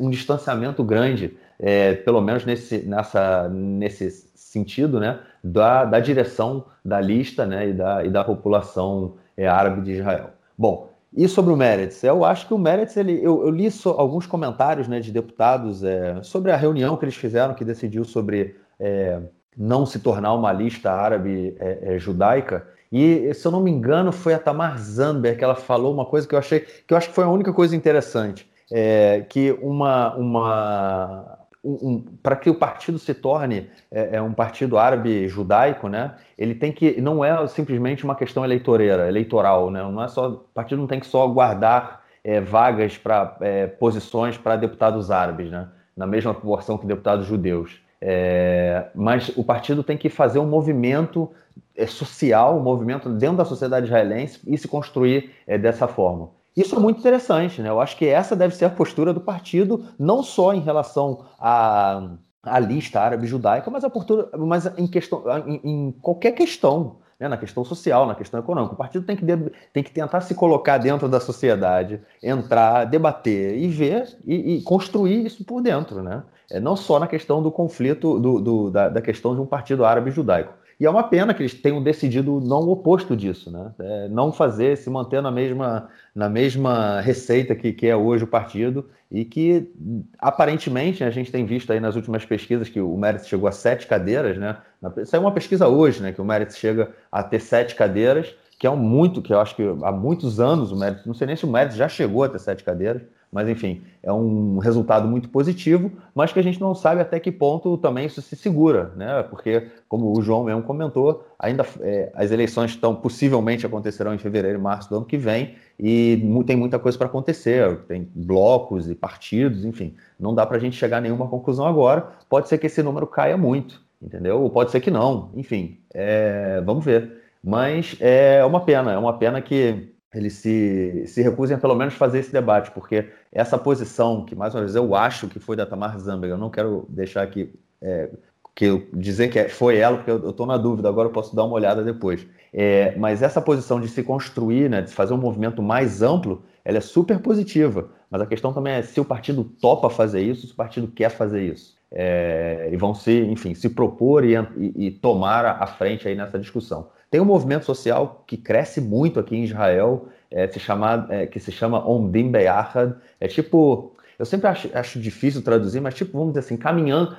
um distanciamento grande, é, pelo menos nesse, nessa, nesse sentido, né, da, da direção da lista né, e, da, e da população é, árabe de Israel. Bom, e sobre o Meretz? Eu acho que o Meretz, ele, eu, eu li so, alguns comentários né, de deputados é, sobre a reunião que eles fizeram, que decidiu sobre é, não se tornar uma lista árabe é, é, judaica. E, se eu não me engano, foi a Tamar Zamber que ela falou uma coisa que eu achei que eu acho que foi a única coisa interessante. É, que uma, uma um, um, para que o partido se torne é, é, um partido árabe judaico, né? Ele tem que não é simplesmente uma questão eleitoreira, eleitoral, né? Não é só o partido não tem que só guardar é, vagas para é, posições para deputados árabes, né? Na mesma proporção que deputados judeus. É, mas o partido tem que fazer um movimento é, social, um movimento dentro da sociedade israelense e se construir é, dessa forma. Isso é muito interessante, né? Eu acho que essa deve ser a postura do partido, não só em relação à, à lista árabe judaica, mas a postura, mas em, questão, em, em qualquer questão né, na questão social, na questão econômica. O partido tem que, tem que tentar se colocar dentro da sociedade, entrar, debater e ver e, e construir isso por dentro, né? É, não só na questão do conflito, do, do da, da, questão de um partido árabe judaico. E é uma pena que eles tenham decidido não o oposto disso, né? É, não fazer, se manter na mesma, na mesma receita que, que é hoje o partido e que aparentemente a gente tem visto aí nas últimas pesquisas que o Merit chegou a sete cadeiras, né? Saiu uma pesquisa hoje, né? Que o Merit chega a ter sete cadeiras, que é um muito, que eu acho que há muitos anos o Merit, não sei nem se o Merit já chegou a ter sete cadeiras, mas enfim, é um resultado muito positivo, mas que a gente não sabe até que ponto também isso se segura, né? Porque, como o João mesmo comentou, ainda é, as eleições estão possivelmente acontecerão em fevereiro e março do ano que vem, e tem muita coisa para acontecer, tem blocos e partidos, enfim, não dá para a gente chegar a nenhuma conclusão agora. Pode ser que esse número caia muito, entendeu? Ou pode ser que não, enfim, é, vamos ver. Mas é uma pena, é uma pena que eles se, se recusem a pelo menos fazer esse debate, porque essa posição, que mais uma vez eu acho que foi da Tamar Zamberg, eu não quero deixar aqui é, que eu dizer que é, foi ela, porque eu estou na dúvida, agora eu posso dar uma olhada depois. É, mas essa posição de se construir, né, de fazer um movimento mais amplo, ela é super positiva. Mas a questão também é se o partido topa fazer isso, se o partido quer fazer isso. É, e vão se, enfim, se propor e, e, e tomar a frente aí nessa discussão. Tem um movimento social que cresce muito aqui em Israel, é, se chama, é, que se chama Omdim Beyachad. É tipo, eu sempre acho, acho, difícil traduzir, mas tipo, vamos dizer assim, caminhando,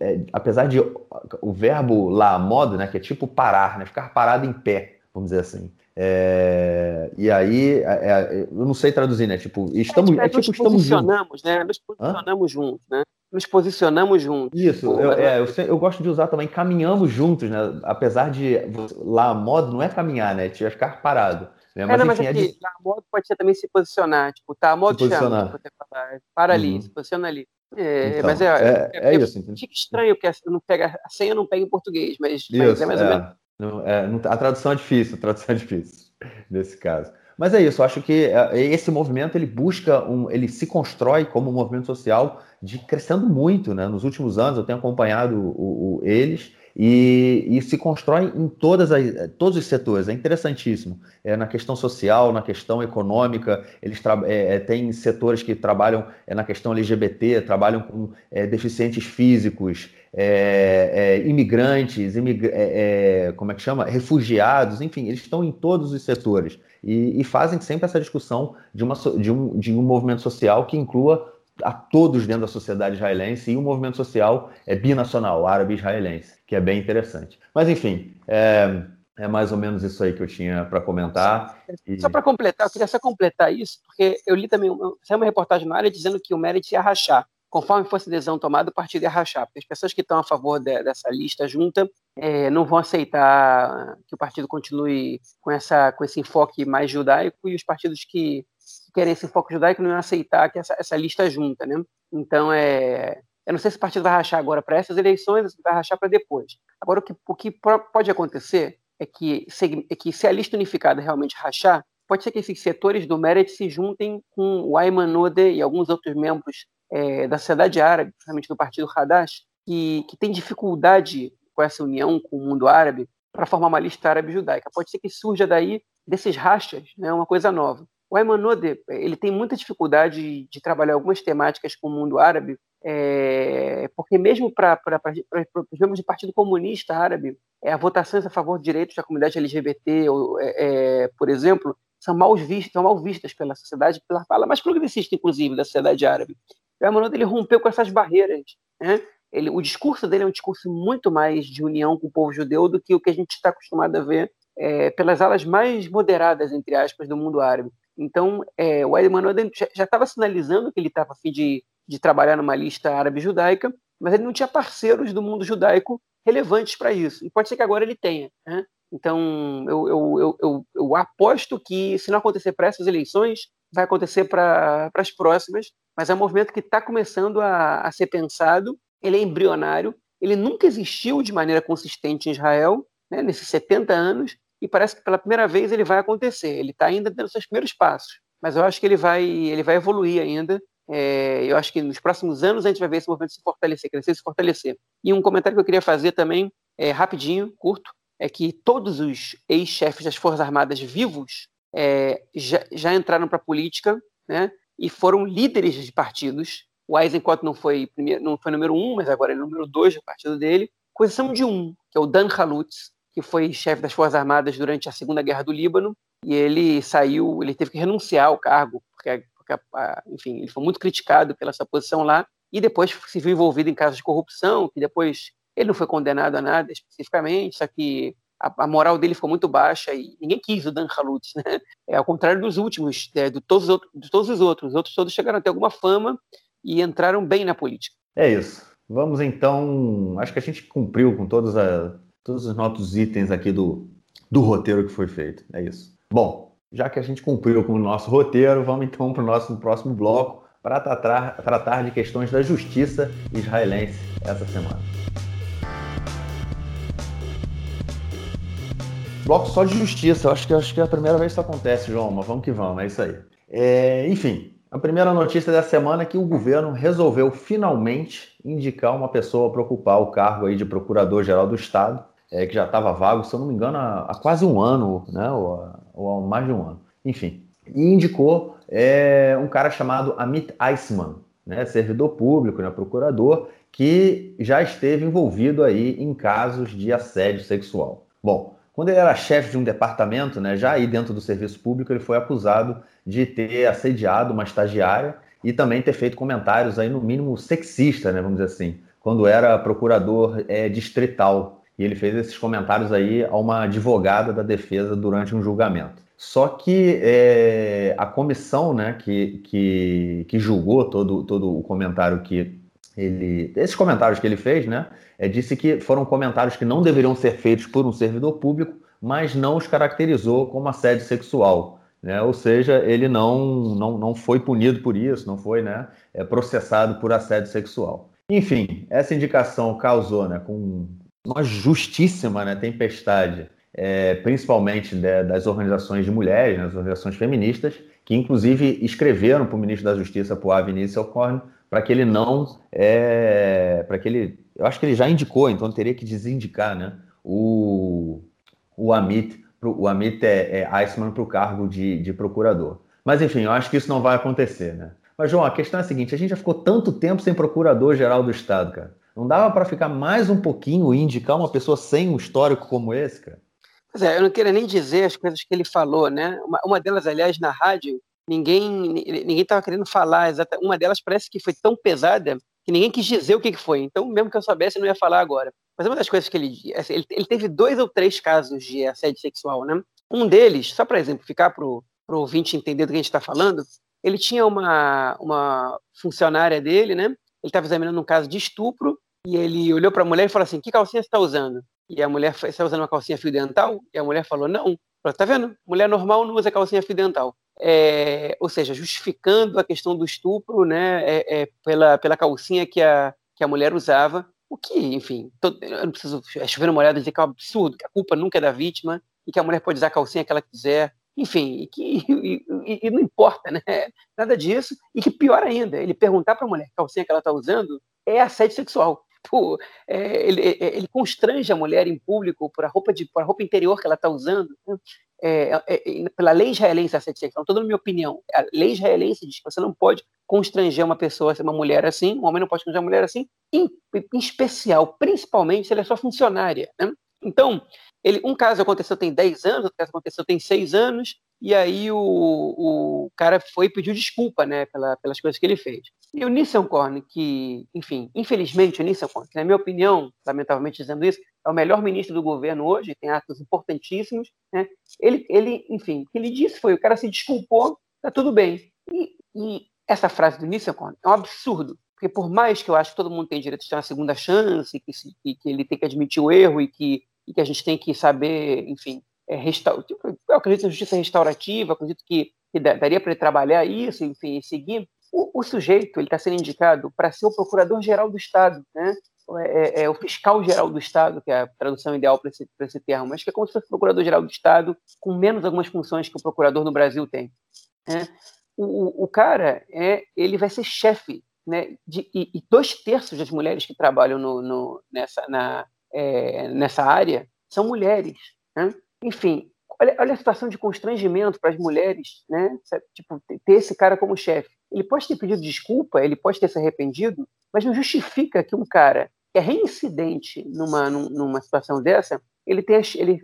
é, apesar de o verbo lá moda, né, que é tipo parar, né, ficar parado em pé, vamos dizer assim. É, e aí, é, é, eu não sei traduzir, né? Tipo, estamos, é, tipo, estamos posicionamos, juntos. né? Nos posicionamos Hã? juntos, né? Nos posicionamos juntos. Isso, eu, é, eu, eu, gosto de usar também caminhamos juntos, né? Apesar de lá a moda não é caminhar, né? Tinha ficar parado. Né? Mas, é, não, mas enfim, aqui, é de... a moda pode ser também se posicionar, tipo, tá, a moda chama, para ali, uhum. se posiciona ali. É, então, mas é, é, é, é isso. Fica estranho, porque não pega, a senha não pega em português, mas, mas é mais ou menos não, é, não, a tradução é difícil, a tradução é difícil nesse caso. Mas é isso, eu acho que é, esse movimento ele busca, um, ele se constrói como um movimento social de crescendo muito, né? Nos últimos anos eu tenho acompanhado o, o, eles e, e, se constrói em todas as, todos os setores. É interessantíssimo. É, na questão social, na questão econômica, eles é, é, têm setores que trabalham é, na questão LGBT, trabalham com é, deficientes físicos, é, imigrantes, imig como é que chama? Refugiados, enfim, eles estão em todos os setores e, e fazem sempre essa discussão de, uma, de, um, de um movimento social que inclua a todos dentro da sociedade israelense e o movimento social é binacional, árabe-israelense, que é bem interessante. Mas, enfim, é, é mais ou menos isso aí que eu tinha para comentar. E... Só para completar, eu queria só completar isso, porque eu li também saiu uma reportagem na área dizendo que o Merit ia rachar. Conforme fosse decisão tomada, o partido ia rachar, porque as pessoas que estão a favor de, dessa lista junta é, não vão aceitar que o partido continue com, essa, com esse enfoque mais judaico e os partidos que querem esse foco judaico não iam aceitar que essa, essa lista junta, né? Então, é, eu não sei se o partido vai rachar agora para essas eleições se vai rachar para depois. Agora, o que, o que pode acontecer é que, é que se a lista unificada realmente rachar, pode ser que esses setores do Meretz se juntem com o Ayman Odeh e alguns outros membros é, da sociedade árabe, principalmente do partido Hadash, que, que tem dificuldade com essa união com o mundo árabe para formar uma lista árabe judaica. Pode ser que surja daí desses rachas, né, uma coisa nova. O Ayman Odeh, ele tem muita dificuldade de trabalhar algumas temáticas com o mundo árabe, é, porque mesmo para os membros do Partido Comunista Árabe, é, a votações a favor de direitos da comunidade LGBT, ou, é, é, por exemplo, são mal, vistas, são mal vistas pela sociedade, pela fala mais progressista, inclusive, da sociedade árabe. O Odeh, ele rompeu com essas barreiras. Né? Ele, o discurso dele é um discurso muito mais de união com o povo judeu do que o que a gente está acostumado a ver é, pelas alas mais moderadas, entre aspas, do mundo árabe. Então, é, o Odeh já estava sinalizando que ele estava a fim de de trabalhar numa lista árabe-judaica, mas ele não tinha parceiros do mundo judaico relevantes para isso. E pode ser que agora ele tenha. Né? Então, eu, eu, eu, eu, aposto que, se não acontecer para essas eleições, vai acontecer para as próximas, mas é um movimento que está começando a, a ser pensado, ele é embrionário, ele nunca existiu de maneira consistente em Israel, né, nesses 70 anos, e parece que pela primeira vez ele vai acontecer. Ele está ainda dando seus primeiros passos, mas eu acho que ele vai, ele vai evoluir ainda é, eu acho que nos próximos anos a gente vai ver esse movimento se fortalecer, crescer se fortalecer. E um comentário que eu queria fazer também, é, rapidinho, curto, é que todos os ex-chefes das Forças Armadas vivos é, já, já, entraram para a política né, e foram líderes de partidos. O Eisenkot não foi, primeiro, não foi número um, mas agora é número dois do partido dele, com exceção de um, que é o Dan Halutz, que foi chefe das Forças Armadas durante a Segunda Guerra do Líbano, e ele saiu, ele teve que renunciar ao cargo, porque, porque enfim, ele foi muito criticado pela sua posição lá, e depois se viu envolvido em casos de corrupção, que depois ele não foi condenado a nada especificamente, só que a, a moral dele ficou muito baixa e ninguém quis o Dan Halutz, né? É ao contrário dos últimos, é, de, todos os outros, de todos os outros. Os outros todos chegaram a ter alguma fama e entraram bem na política. É isso. Vamos então. Acho que a gente cumpriu com todos, a, todos os nossos itens aqui do, do roteiro que foi feito. É isso. Bom, já que a gente cumpriu com o nosso roteiro, vamos então para o nosso próximo bloco para tratar, tratar de questões da justiça israelense essa semana. Bloco só de justiça, eu acho que, acho que é a primeira vez que isso acontece, João, mas vamos que vamos, é isso aí. É, enfim, a primeira notícia da semana é que o governo resolveu finalmente indicar uma pessoa para ocupar o cargo aí de procurador-geral do Estado, é, que já estava vago, se eu não me engano, há, há quase um ano, né, ou, ou, há mais de um ano. Enfim, e indicou é, um cara chamado Amit Eisman, né, servidor público, né, procurador, que já esteve envolvido aí em casos de assédio sexual. Bom, quando ele era chefe de um departamento, né, já aí dentro do serviço público, ele foi acusado de ter assediado uma estagiária e também ter feito comentários aí no mínimo sexista, né, vamos dizer assim, quando era procurador é, distrital. E ele fez esses comentários aí a uma advogada da defesa durante um julgamento. Só que é, a comissão né, que, que, que julgou todo, todo o comentário que ele. Esses comentários que ele fez, né? É, disse que foram comentários que não deveriam ser feitos por um servidor público, mas não os caracterizou como assédio sexual. Né? Ou seja, ele não, não, não foi punido por isso, não foi né, é, processado por assédio sexual. Enfim, essa indicação causou, né, com uma justíssima né, tempestade, é, principalmente né, das organizações de mulheres, né, das organizações feministas, que inclusive escreveram para o ministro da Justiça, para o Vinícius Alcorn, para que ele não, é, para que ele eu acho que ele já indicou, então teria que desindicar, né? O, o Amit, o Amit é, é Iceman para o cargo de, de procurador. Mas enfim, eu acho que isso não vai acontecer, né? Mas, João, a questão é a seguinte: a gente já ficou tanto tempo sem procurador-geral do Estado, cara. Não dava para ficar mais um pouquinho e indicar uma pessoa sem um histórico como esse, cara? Pois é, eu não queria nem dizer as coisas que ele falou, né? Uma, uma delas, aliás, na rádio, ninguém ninguém estava querendo falar. Exata, uma delas parece que foi tão pesada que ninguém quis dizer o que, que foi. Então, mesmo que eu soubesse, eu não ia falar agora. Mas uma das coisas que ele, assim, ele, ele teve dois ou três casos de assédio sexual, né? Um deles, só para exemplificar para o ouvinte entender do que a gente está falando, ele tinha uma, uma funcionária dele, né? Ele estava examinando um caso de estupro e ele olhou para a mulher e falou assim: Que calcinha você está usando? E a mulher está usando uma calcinha fio dental? E a mulher falou: Não. Falou, tá vendo? Mulher normal não usa calcinha fio dental é, ou seja, justificando a questão do estupro né, é, é, pela, pela calcinha que a, que a mulher usava, o que, enfim, todo, eu não preciso chover uma olhada e dizer que é um absurdo, que a culpa nunca é da vítima e que a mulher pode usar a calcinha que ela quiser, enfim, e que e, e, e não importa, né? Nada disso, e que pior ainda, ele perguntar para a mulher que calcinha que ela está usando é assédio sexual. Pô, é, ele, é, ele, constrange a mulher em público por a roupa, de, por a roupa interior que ela está usando. Né? É, é, é, pela lei israelense assédio sexual, estou dando minha opinião. A lei israelense diz que você não pode constranger uma pessoa, uma mulher assim, um homem não pode constranger uma mulher assim, em, em especial, principalmente se ela é sua funcionária. Né? Então, ele, um caso aconteceu tem 10 anos, outro caso aconteceu tem 6 anos, e aí o, o cara foi e pediu desculpa né, pela, pelas coisas que ele fez. E o Nissan Korn, que, enfim, infelizmente o Nissan Korn, que na minha opinião, lamentavelmente dizendo isso, é o melhor ministro do governo hoje, tem atos importantíssimos, né? ele, ele, enfim, o que ele disse foi, o cara se desculpou, tá tudo bem. E, e essa frase do Nissan Korn é um absurdo, porque por mais que eu acho que todo mundo tem direito de ter uma segunda chance, que, se, que, que ele tem que admitir o erro e que, e que a gente tem que saber, enfim, é. Tipo, eu acredito na justiça restaurativa, acredito que, que daria para ele trabalhar isso, enfim, e seguir o, o sujeito ele está sendo indicado para ser o procurador-geral do Estado, né? É, é, é, o fiscal-geral do Estado, que é a tradução ideal para esse, esse termo, mas que é como se fosse o procurador-geral do Estado, com menos algumas funções que o procurador no Brasil tem. Né? O, o, cara, é, ele vai ser chefe, né? De, e, e, dois terços das mulheres que trabalham no, no, nessa, na, é, nessa área são mulheres. Né? Enfim, olha, olha a situação de constrangimento para as mulheres, né? Tipo, ter esse cara como chefe ele pode ter pedido desculpa, ele pode ter se arrependido, mas não justifica que um cara que é reincidente numa, numa situação dessa, ele, tem, ele,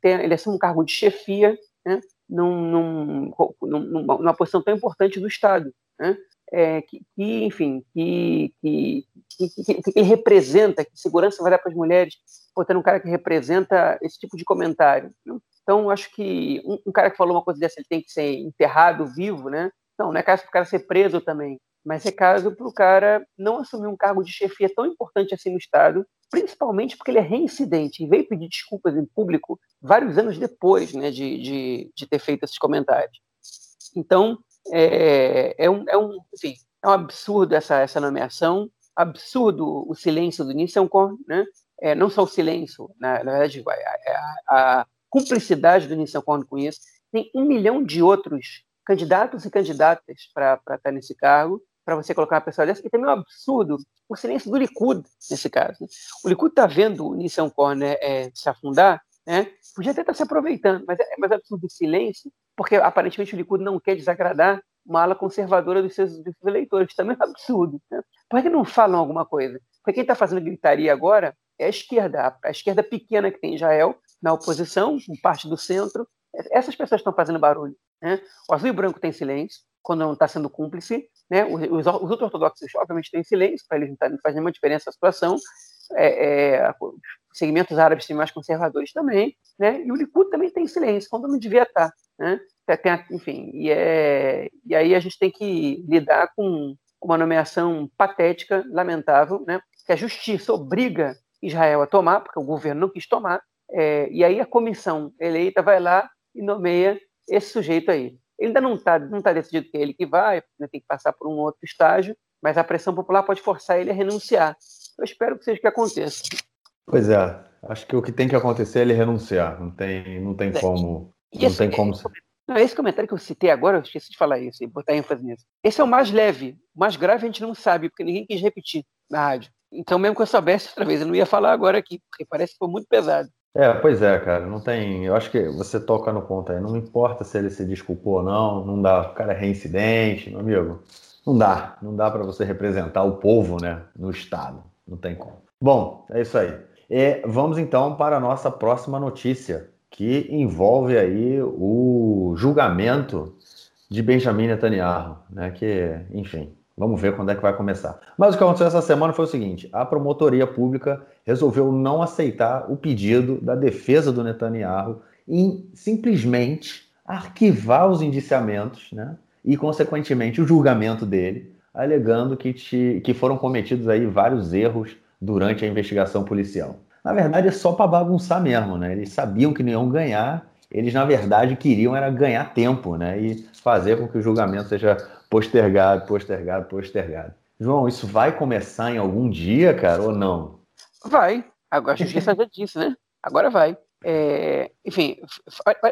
tem, ele assume um cargo de chefia né, num, num, numa, numa posição tão importante do Estado. Né? É, que, que, enfim, que, que, que, que, representa, que segurança vai dar para as mulheres, botando um cara que representa esse tipo de comentário. Né? Então, acho que um, um, cara que falou uma coisa dessa, ele tem que ser enterrado vivo, né? Não, não é caso para o cara ser preso também, mas é caso para o cara não assumir um cargo de chefia tão importante assim no Estado, principalmente porque ele é reincidente e veio pedir desculpas em público vários anos depois né, de, de, de ter feito esses comentários. Então, é, é, um, é, um, enfim, é um absurdo essa, essa nomeação, absurdo o silêncio do Nissan né? É, não só o silêncio, na, na verdade, a, a, a cumplicidade do Nissan com isso. Tem um milhão de outros candidatos e candidatas para estar nesse cargo, para você colocar uma pessoa dessa, e também é um absurdo o silêncio do Likud nesse caso. Né? O Likud está vendo o Nissan Corner é, se afundar, né? podia até estar tá se aproveitando, mas é, mas é absurdo o silêncio, porque aparentemente o Likud não quer desagradar uma ala conservadora dos seus, dos seus eleitores. Também é um absurdo. Né? Por que não falam alguma coisa? Porque quem está fazendo gritaria agora é a esquerda, a esquerda pequena que tem Israel na oposição, com parte do centro. Essas pessoas estão fazendo barulho. Né? O azul e branco tem silêncio, quando não está sendo cúmplice. Né? Os, os, os ortodoxos, obviamente, têm silêncio, para eles não, tá, não faz nenhuma diferença a situação. É, é, segmentos árabes têm mais conservadores também, né? E o Likud também tem silêncio, quando não devia estar, tá, né? Tem, enfim, e, é, e aí a gente tem que lidar com uma nomeação patética, lamentável, né? Que a justiça obriga Israel a tomar, porque o governo não quis tomar, é, e aí a comissão eleita vai lá e nomeia esse sujeito aí. Ele ainda não está não tá decidido que é ele que vai, né, tem que passar por um outro estágio, mas a pressão popular pode forçar ele a renunciar. Eu espero que seja o que aconteça. Pois é, acho que o que tem que acontecer é ele renunciar, não tem, não tem é. como. Não esse, tem como. Não, esse comentário que eu citei agora, eu esqueci de falar isso, e botar ênfase nisso. Esse é o mais leve. O mais grave a gente não sabe, porque ninguém quis repetir na rádio. Então, mesmo que eu soubesse outra vez, eu não ia falar agora aqui, porque parece que foi muito pesado. É, pois é, cara, não tem. Eu acho que você toca no ponto aí. Não importa se ele se desculpou ou não, não dá. O cara é reincidente, meu amigo. Não dá. Não dá para você representar o povo, né, no Estado. Não tem como. Bom, é isso aí. E vamos então para a nossa próxima notícia, que envolve aí o julgamento de Benjamin Netanyahu, né? Que, enfim, Vamos ver quando é que vai começar. Mas o que aconteceu essa semana foi o seguinte: a promotoria pública resolveu não aceitar o pedido da defesa do Netanyahu em simplesmente arquivar os indiciamentos, né? E, consequentemente, o julgamento dele, alegando que, te, que foram cometidos aí vários erros durante a investigação policial. Na verdade, é só para bagunçar mesmo, né? Eles sabiam que não iam ganhar, eles, na verdade, queriam era ganhar tempo, né? E fazer com que o julgamento seja postergado, postergado, postergado. João, isso vai começar em algum dia, cara, ou não? Vai. Agora a justiça já disse, né? Agora vai. É, enfim,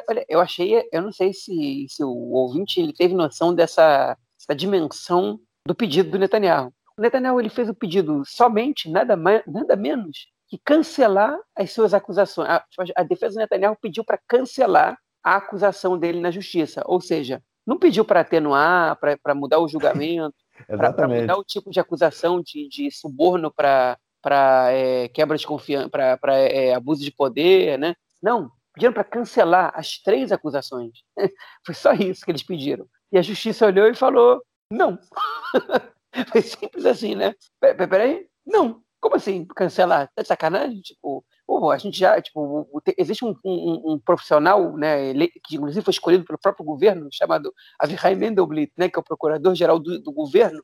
olha, eu achei, eu não sei se, se o ouvinte ele teve noção dessa, dessa dimensão do pedido do Netanyahu. O Netanyahu ele fez o pedido somente, nada, mais, nada menos, que cancelar as suas acusações. A, tipo, a defesa do Netanyahu pediu para cancelar a acusação dele na justiça, ou seja, não pediu para atenuar, para mudar o julgamento, para mudar o tipo de acusação de, de suborno para é, quebra de confiança, para é, abuso de poder, né? Não, pediram para cancelar as três acusações. Foi só isso que eles pediram. E a justiça olhou e falou: não. Foi simples assim, né? Peraí, não. Como assim cancelar? Tá de sacanagem? Tipo, a gente já, tipo, existe um, um, um, profissional, né, que inclusive foi escolhido pelo próprio governo, chamado Avihai Mendelblit, né, que é o procurador-geral do, do, governo,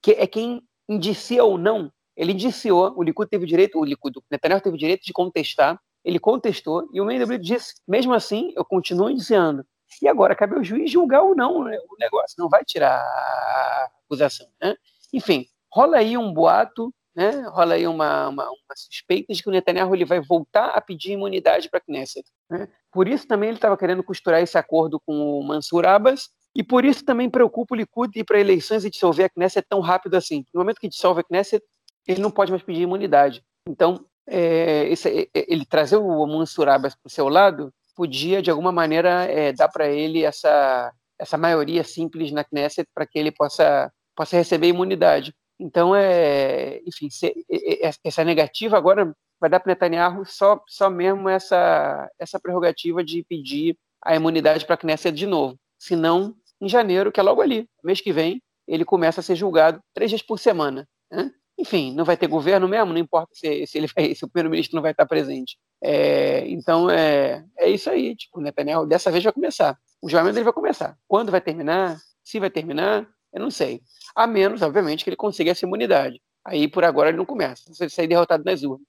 que é quem indicia ou não. Ele indiciou, o Likud teve direito, o Likud, o Netanyahu teve direito de contestar, ele contestou, e o Mendelblit disse, mesmo assim, eu continuo indiciando. E agora cabe ao juiz julgar ou não né, o negócio, não vai tirar a acusação, né? Enfim, rola aí um boato né, rola aí uma, uma, uma, suspeita de que o Netanyahu ele vai voltar a pedir imunidade para a Knesset. Né? Por isso também ele estava querendo costurar esse acordo com o Mansur Abbas, e por isso também preocupa o Likud ir para eleições e dissolver a Knesset tão rápido assim. No momento que dissolve a Knesset, ele não pode mais pedir imunidade. Então, é, esse, é, ele trazer o Mansur Abbas para o seu lado podia, de alguma maneira, é, dar para ele essa, essa maioria simples na Knesset para que ele possa, possa receber imunidade. Então, é, enfim, se, essa negativa agora vai dar para Netanyahu só, só mesmo essa, essa prerrogativa de pedir a imunidade para a Knesset de novo. Se não, em janeiro, que é logo ali, mês que vem, ele começa a ser julgado três dias por semana. Né? Enfim, não vai ter governo mesmo, não importa se, se, ele vai, se o primeiro-ministro não vai estar presente. É, então, é, é isso aí. Tipo, o Netanyahu dessa vez vai começar. O julgamento dele vai começar. Quando vai terminar? Se vai terminar? Eu não sei. A menos, obviamente, que ele consiga essa imunidade. Aí, por agora, ele não começa. Se ele sair derrotado nas urnas.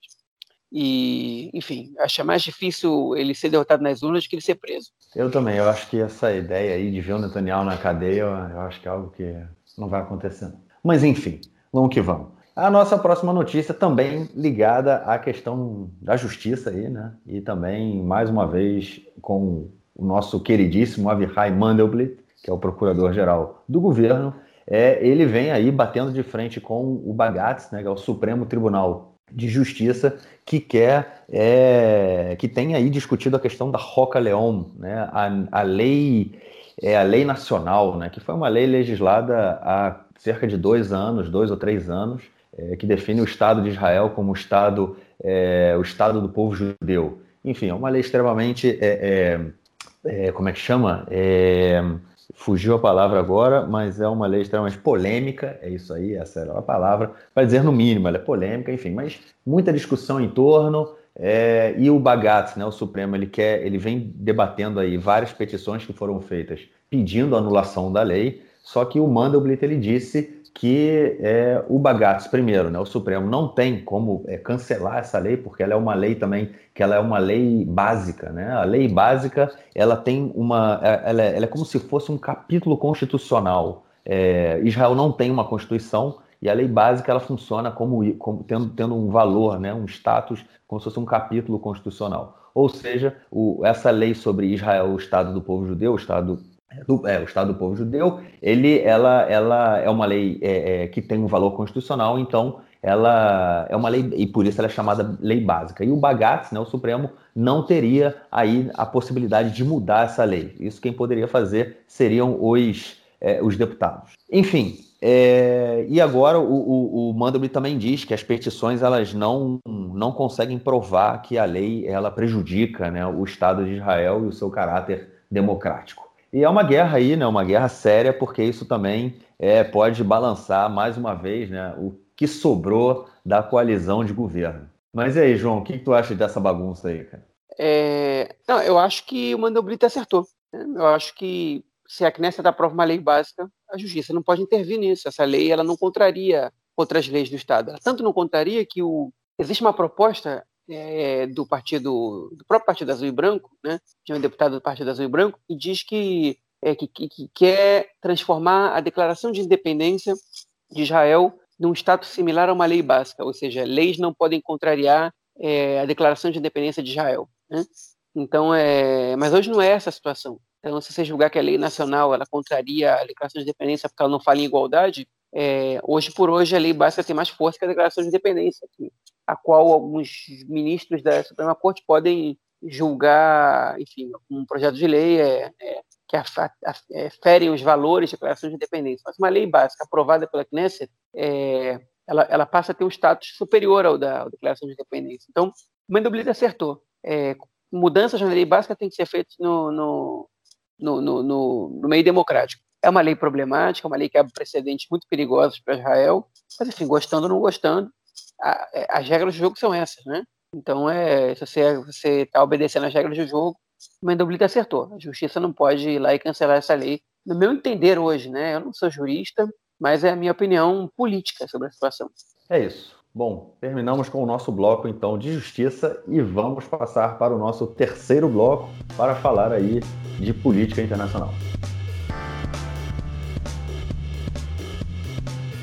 E, enfim, acho mais difícil ele ser derrotado nas urnas do que ele ser preso. Eu também. Eu acho que essa ideia aí de ver o Netanyahu na cadeia, eu acho que é algo que não vai acontecer. Mas, enfim, vamos que vamos. A nossa próxima notícia também ligada à questão da justiça aí, né? E também, mais uma vez, com o nosso queridíssimo Avihai Mandelblit, que é o procurador-geral do governo, é, ele vem aí batendo de frente com o Bagatz, né, que é o Supremo Tribunal de Justiça, que quer, é, que tem aí discutido a questão da Roca Leão, né, a, a lei é a lei nacional, né, que foi uma lei legislada há cerca de dois anos, dois ou três anos, é, que define o Estado de Israel como o Estado, é, o Estado do povo judeu. Enfim, é uma lei extremamente, é, é, é como é que chama? Fugiu a palavra agora, mas é uma lei extremamente polêmica, é isso aí, essa era a palavra, para dizer no mínimo, ela é polêmica, enfim, mas muita discussão em torno, é, e o Bagatz, né, o Supremo, ele quer, ele vem debatendo aí várias petições que foram feitas pedindo anulação da lei, só que o Mandelblit ele disse que é, o Bagatz, primeiro, né, o Supremo não tem como é, cancelar essa lei, porque ela é uma lei também, que ela é uma lei básica, né? A lei básica, ela tem uma, é, ela é, ela é como se fosse um capítulo constitucional. É, Israel não tem uma constituição e a lei básica ela funciona como, como tendo, tendo um valor, né, um status, como se fosse um capítulo constitucional. Ou seja, o, essa lei sobre Israel, o Estado do povo judeu, o Estado do, é, o Estado do Povo Judeu, ele, ela, ela é uma lei é, é, que tem um valor constitucional, então ela é uma lei, e por isso ela é chamada lei básica. E o Bagatz, né, o Supremo, não teria aí a possibilidade de mudar essa lei. Isso quem poderia fazer seriam os, é, os deputados. Enfim, é, e agora o, o, o Mandelblit também diz que as petições elas não, não conseguem provar que a lei ela prejudica né, o Estado de Israel e o seu caráter democrático. E é uma guerra aí, né? Uma guerra séria, porque isso também é, pode balançar mais uma vez, né? O que sobrou da coalizão de governo. Mas e aí, João, o que, que tu acha dessa bagunça aí, cara? É... Não, eu acho que o Mandelblit acertou. Né? Eu acho que se a Knesset aprova uma lei básica, a justiça não pode intervir nisso. Essa lei ela não contraria outras leis do Estado. Ela tanto não contraria que o... existe uma proposta é, do partido, do próprio Partido Azul e Branco, né, de um deputado do Partido Azul e Branco, que diz que, é, que, que, que quer transformar a declaração de independência de Israel num status similar a uma lei básica, ou seja, leis não podem contrariar é, a declaração de independência de Israel. Né? Então, é, mas hoje não é essa a situação. Então, se você julgar que a lei nacional ela contraria a declaração de independência porque ela não fala em igualdade, é, hoje por hoje a lei básica tem mais força que a declaração de independência, a qual alguns ministros da Suprema Corte podem julgar, enfim, um projeto de lei é, é, que é, ferem os valores de declaração de independência. Mas uma lei básica aprovada pela Knesset, é, ela, ela, passa a ter um status superior ao da, declaração de independência. Então, Mendoblitz acertou. É, mudanças na lei básica têm que ser feitas no, no, no, no, no meio democrático. É uma lei problemática, uma lei que abre precedentes muito perigosos para Israel, mas, enfim, gostando ou não gostando, a, é, as regras do jogo são essas, né? Então, é, se você está obedecendo as regras do jogo, o Mendoblita acertou. A justiça não pode ir lá e cancelar essa lei. No meu entender hoje, né? Eu não sou jurista, mas é a minha opinião política sobre a situação. É isso. Bom, terminamos com o nosso bloco então de justiça e vamos passar para o nosso terceiro bloco para falar aí de política internacional.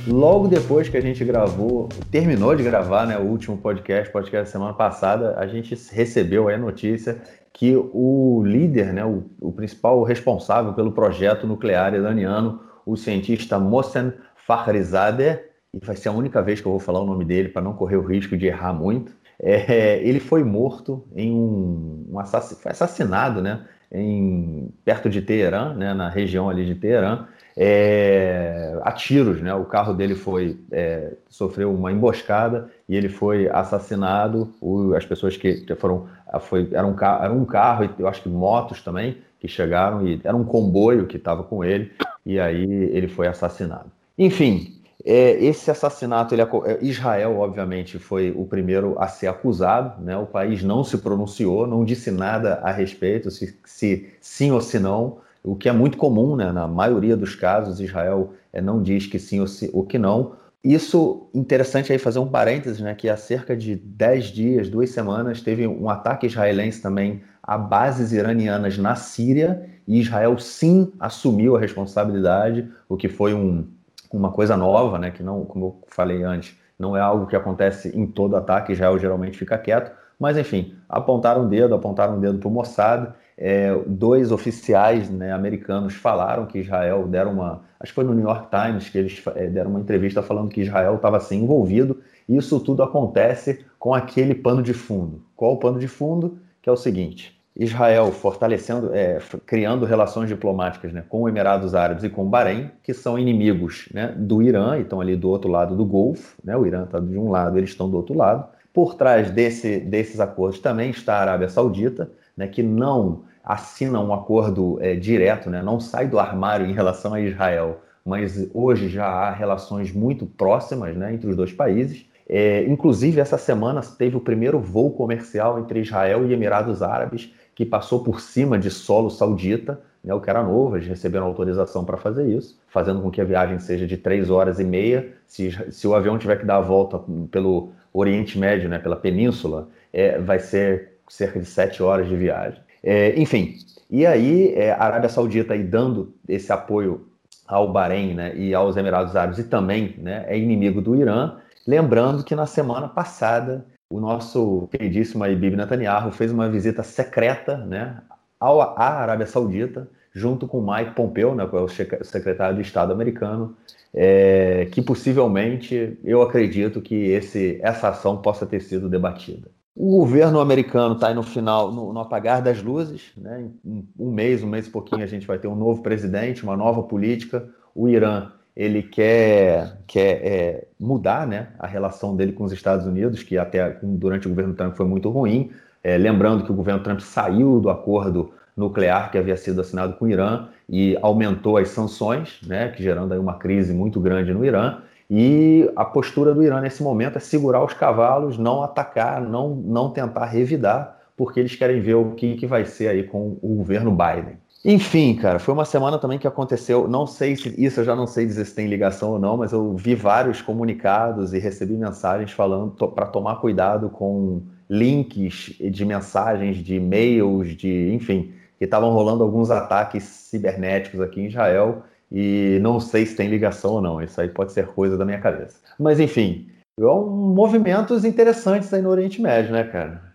Logo depois que a gente gravou, terminou de gravar né, o último podcast, podcast da semana passada, a gente recebeu a notícia que o líder, né, o, o principal responsável pelo projeto nuclear iraniano, o cientista Mohsen Fakhrizadeh, e vai ser a única vez que eu vou falar o nome dele para não correr o risco de errar muito, é, ele foi morto em um, um foi assassinado, né, em, perto de Teherã, né, na região ali de Teherã, é, a tiros, né? O carro dele foi é, sofreu uma emboscada e ele foi assassinado. O, as pessoas que foram foi era um carro, era um carro e eu acho que motos também que chegaram e era um comboio que estava com ele e aí ele foi assassinado. Enfim, é, esse assassinato, ele, é, Israel, obviamente, foi o primeiro a ser acusado, né? o país não se pronunciou, não disse nada a respeito, se, se sim ou se não, o que é muito comum, né? na maioria dos casos, Israel é, não diz que sim ou, se, ou que não. Isso, interessante aí fazer um parênteses, né, que há cerca de 10 dias, duas semanas, teve um ataque israelense também a bases iranianas na Síria, e Israel sim assumiu a responsabilidade, o que foi um, uma coisa nova, né, que não, como eu falei antes, não é algo que acontece em todo ataque, Israel geralmente fica quieto, mas enfim, apontaram o dedo, apontaram o dedo para o Mossad, é, dois oficiais né, americanos falaram que Israel deram uma, acho que foi no New York Times que eles é, deram uma entrevista falando que Israel estava assim envolvido, e isso tudo acontece com aquele pano de fundo. Qual o pano de fundo? Que é o seguinte, Israel fortalecendo, é, criando relações diplomáticas né, com os Emirados Árabes e com o Bahrein, que são inimigos né, do Irã, e estão ali do outro lado do Golfo. Né, o Irã está de um lado, eles estão do outro lado. Por trás desse, desses acordos também está a Arábia Saudita, né, que não assina um acordo é, direto, né, não sai do armário em relação a Israel, mas hoje já há relações muito próximas né, entre os dois países. É, inclusive, essa semana teve o primeiro voo comercial entre Israel e Emirados Árabes que passou por cima de solo saudita, né, o que era novo, eles receberam autorização para fazer isso, fazendo com que a viagem seja de três horas e meia. Se, se o avião tiver que dar a volta pelo Oriente Médio, né, pela península, é, vai ser cerca de sete horas de viagem. É, enfim, e aí é, a Arábia Saudita aí dando esse apoio ao Bahrein né, e aos Emirados Árabes e também né, é inimigo do Irã, lembrando que na semana passada o nosso queridíssimo Bibi Netanyahu fez uma visita secreta né, à Arábia Saudita, junto com Mike Pompeo, né, que é o secretário de Estado americano, é, que possivelmente eu acredito que esse, essa ação possa ter sido debatida. O governo americano está aí no final, no, no, apagar das luzes. Né? Em um mês, um mês e pouquinho, a gente vai ter um novo presidente, uma nova política. O Irã ele quer, quer é, mudar né, a relação dele com os Estados Unidos, que até durante o governo Trump foi muito ruim. É, lembrando que o governo Trump saiu do acordo nuclear que havia sido assinado com o Irã e aumentou as sanções, né, que gerando aí uma crise muito grande no Irã. E a postura do Irã nesse momento é segurar os cavalos, não atacar, não, não tentar revidar, porque eles querem ver o que, que vai ser aí com o governo Biden. Enfim, cara, foi uma semana também que aconteceu. Não sei se isso eu já não sei dizer se tem ligação ou não, mas eu vi vários comunicados e recebi mensagens falando to, para tomar cuidado com links de mensagens, de e-mails, de enfim, que estavam rolando alguns ataques cibernéticos aqui em Israel e não sei se tem ligação ou não. Isso aí pode ser coisa da minha cabeça. Mas enfim, são movimentos interessantes aí no Oriente Médio, né, cara?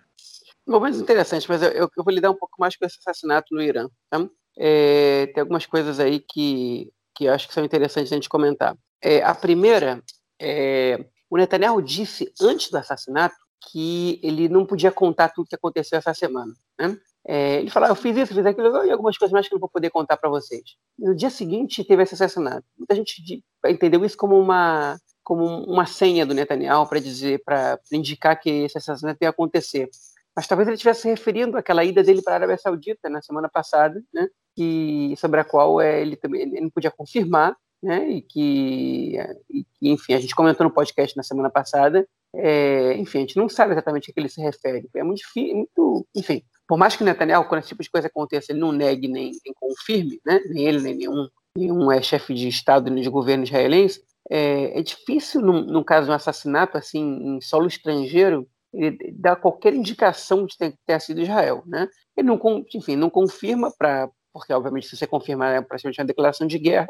Momentos interessantes, mas eu, eu, vou lidar um pouco mais com esse assassinato no Irã. Tá? É, tem algumas coisas aí que, que eu acho que são interessantes a gente comentar. É, a primeira, é, o Netanyahu disse antes do assassinato que ele não podia contar tudo que aconteceu essa semana. Né? É, ele falou, ah, eu fiz isso, fiz aquilo, e algumas coisas mais que eu não vou poder contar para vocês. No dia seguinte teve esse assassinato. Muita gente entendeu isso como uma como uma senha do Netanyahu para dizer, para indicar que esse assassinato ia acontecer mas talvez ele estivesse se referindo àquela ida dele para a Arábia Saudita na semana passada, né, que, sobre a qual é, ele também ele não podia confirmar, né, e que, e enfim, a gente comentou no podcast na semana passada, é, enfim, a gente não sabe exatamente a que ele se refere, é muito muito, enfim, por mais que o Netanyahu, quando esse tipo de coisa aconteça, ele não negue nem, nem confirme, né, nem ele, nem nenhum, nenhum é, chefe de Estado nem de governo israelense, é, é difícil, no, caso de um assassinato assim em solo estrangeiro, ele dá qualquer indicação de ter, ter sido Israel, né? Ele não, enfim, não confirma para, porque obviamente se você confirmar é praticamente uma declaração de guerra,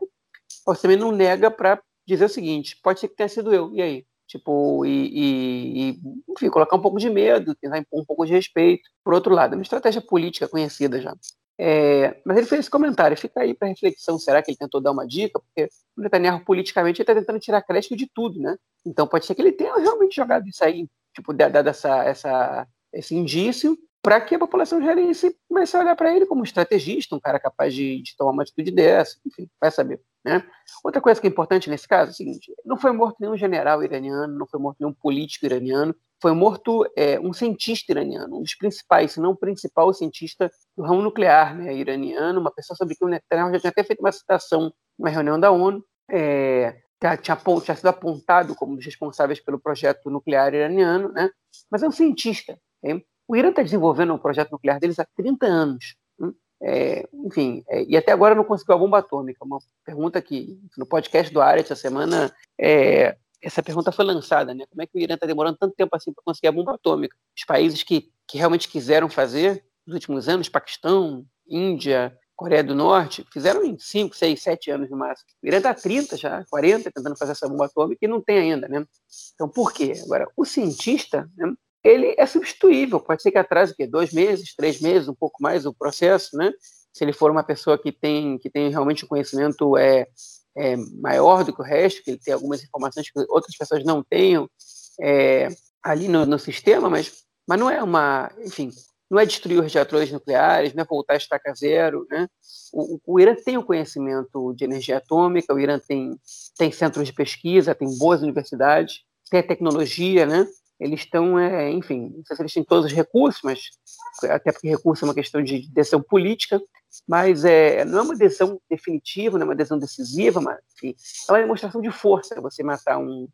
você também não nega para dizer o seguinte, pode ser que tenha sido eu, e aí? Tipo, e, e, e, enfim, colocar um pouco de medo, tentar impor um pouco de respeito. Por outro lado, é uma estratégia política conhecida já. É, mas ele fez esse comentário, fica aí para reflexão. Será que ele tentou dar uma dica? Porque o Netanyahu, politicamente, está tentando tirar crédito de tudo, né? Então pode ser que ele tenha realmente jogado isso aí tipo, dado essa, essa, esse indício, para que a população israelense comece a olhar para ele como um estrategista, um cara capaz de, de, tomar uma atitude dessa, enfim, vai saber. Né? Outra coisa que é importante nesse caso é o seguinte: não foi morto nenhum general iraniano, não foi morto nenhum político iraniano, foi morto é, um cientista iraniano, um dos principais, se não o principal cientista do ramo nuclear né, iraniano, uma pessoa sobre quem o Netanyahu já tinha até feito uma citação numa reunião da ONU, é, tinha, tinha, sido apontado como um dos responsáveis pelo projeto nuclear iraniano, né? mas é um cientista. O Irã está desenvolvendo um projeto nuclear deles há 30 anos. Né? É, enfim, é, e até agora não conseguiu a bomba atômica. Uma pergunta que no podcast do Área essa semana é, essa pergunta foi lançada, né? Como é que o Irã está demorando tanto tempo assim para conseguir a bomba atômica? Os países que, que realmente quiseram fazer nos últimos anos, Paquistão, Índia, Coreia do Norte, fizeram em 5, 6, 7 anos no máximo. O Irã está 30 já, 40, tentando fazer essa bomba atômica e não tem ainda, né? Então, por quê? Agora, o cientista, né, ele é substituível, pode ser que atrase o quê? dois meses, três meses, um pouco mais o processo, né? Se ele for uma pessoa que tem, que tem realmente um conhecimento é, é maior do que o resto, que ele tem algumas informações que outras pessoas não tenham é, ali no, no sistema, mas, mas não é uma, enfim, não é destruir os reatores nucleares, não é voltar a estaca zero. Né? O, o, Irã tem o conhecimento de energia atômica, o Irã tem, tem centros de pesquisa, tem boas universidades, tem a tecnologia, né? Eles estão, é, enfim, não sei se eles têm todos os recursos, mas até porque recurso é uma questão de decisão política, mas é, não é uma decisão definitiva, não é uma decisão decisiva, mas enfim, é uma demonstração de força você matar um,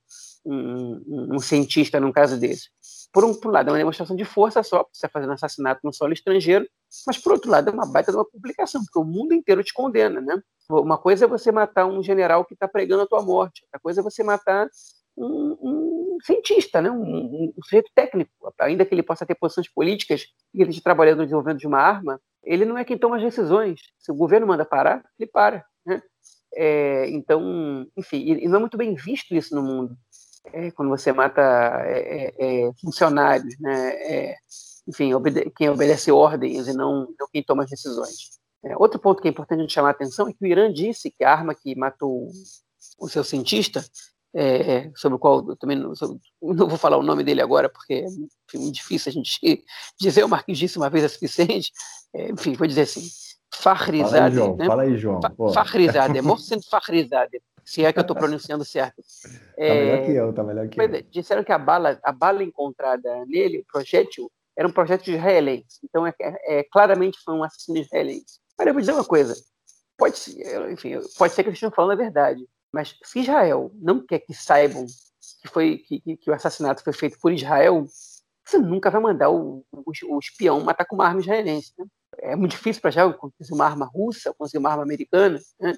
um, um cientista num caso desse por um, por lado, é uma demonstração de força só, você está fazendo assassinato no solo estrangeiro, mas por outro lado, é uma baita de uma publicação, porque o mundo inteiro te condena, né? Uma coisa é você matar um general que está pregando a tua morte, outra coisa é você matar um, um cientista, né? Um, um, sujeito técnico, ainda que ele possa ter posições políticas e ele esteja trabalhando no desenvolvimento de uma arma, ele não é quem toma as decisões. Se o governo manda parar, ele para, né? É, então, enfim, e não é muito bem visto isso no mundo é, quando você mata é, é, é funcionários, né? É, enfim, obede quem obedece ordens e não, não quem toma as decisões. Outro ponto que é importante a gente chamar a atenção é que o Irã disse que a arma que matou o seu cientista, sobre o qual eu também não, sobre, não, vou falar o nome dele agora, porque é difícil a gente dizer, o Marquinhos disse uma vez é suficiente, enfim, vou dizer assim, Fahrizadeh. Fala aí, João. Né? Fala aí, João. Mohsen Fahrizadeh se é que eu estou pronunciando certo. É, tá melhor que eu, tá melhor que eu. Disseram que a bala, a bala encontrada nele, o projétil, era um projétil israelense. Então, é, é, claramente foi um assassino israelense. Mas eu vou dizer uma coisa. Pode, enfim, pode ser que eles estejam falando a verdade, mas se Israel não quer que saibam que, foi, que, que o assassinato foi feito por Israel, você nunca vai mandar o, o, o espião matar com uma arma israelense. Né? é muito difícil para Israel conseguir uma arma russa, conseguir uma arma americana, né?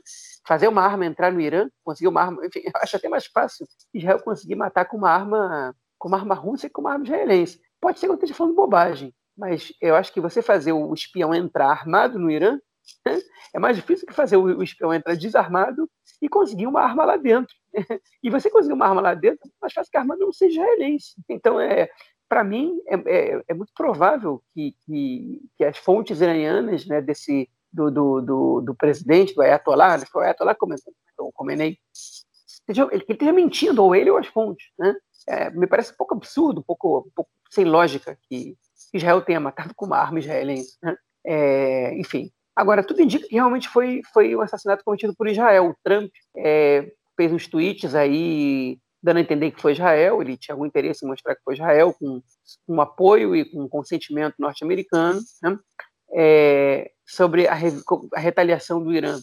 fazer uma arma entrar no Irã, conseguir uma arma, enfim, acho até mais fácil Israel conseguir matar com uma arma, com uma arma russa e com uma arma israelense. Pode ser que eu esteja falando bobagem, mas eu acho que você fazer o espião entrar armado no Irã? É mais difícil que fazer o espião entrar desarmado e conseguir uma arma lá dentro. E você conseguir uma arma lá dentro, é mais fácil que a arma não seja israelense. Então, é, para mim, é, é, é, muito provável que, que, que, as fontes iranianas né, desse, do, do, do, do presidente, do Ayatollah, né, foi o Ayatollah o Khomeini, ele esteja mentindo, ou ele ou as fontes. Né? É, me parece um pouco absurdo, um pouco, um pouco sem lógica que Israel tenha matado com uma arma israelense. Né? É, enfim, agora, tudo indica que realmente foi, foi um assassinato cometido por Israel. O Trump é, fez uns tweets aí dando a entender que foi Israel, ele tinha algum interesse em mostrar que foi Israel, com, com apoio e com consentimento norte-americano, né? é, sobre a, a, retaliação do Irã.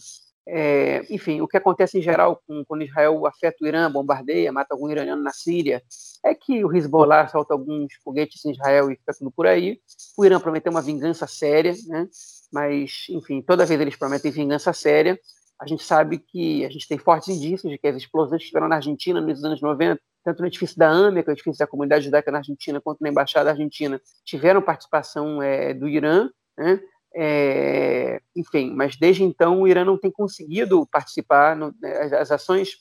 É, enfim, o que acontece em geral com, quando Israel afeta o Irã, bombardeia, mata algum iraniano na Síria, é que o Hezbollah solta alguns foguetes em Israel e fica tudo por aí. O Irã prometeu uma vingança séria, né? Mas, enfim, toda vez eles prometem vingança séria, a gente sabe que a gente tem fortes indícios de que as explosões que estiveram na Argentina nos anos 90, tanto no edifício da AME, que é o edifício da comunidade judaica na Argentina, quanto na Embaixada Argentina, tiveram participação é, do Irã, né? É, enfim, mas desde então o Irã não tem conseguido participar, no, né, as ações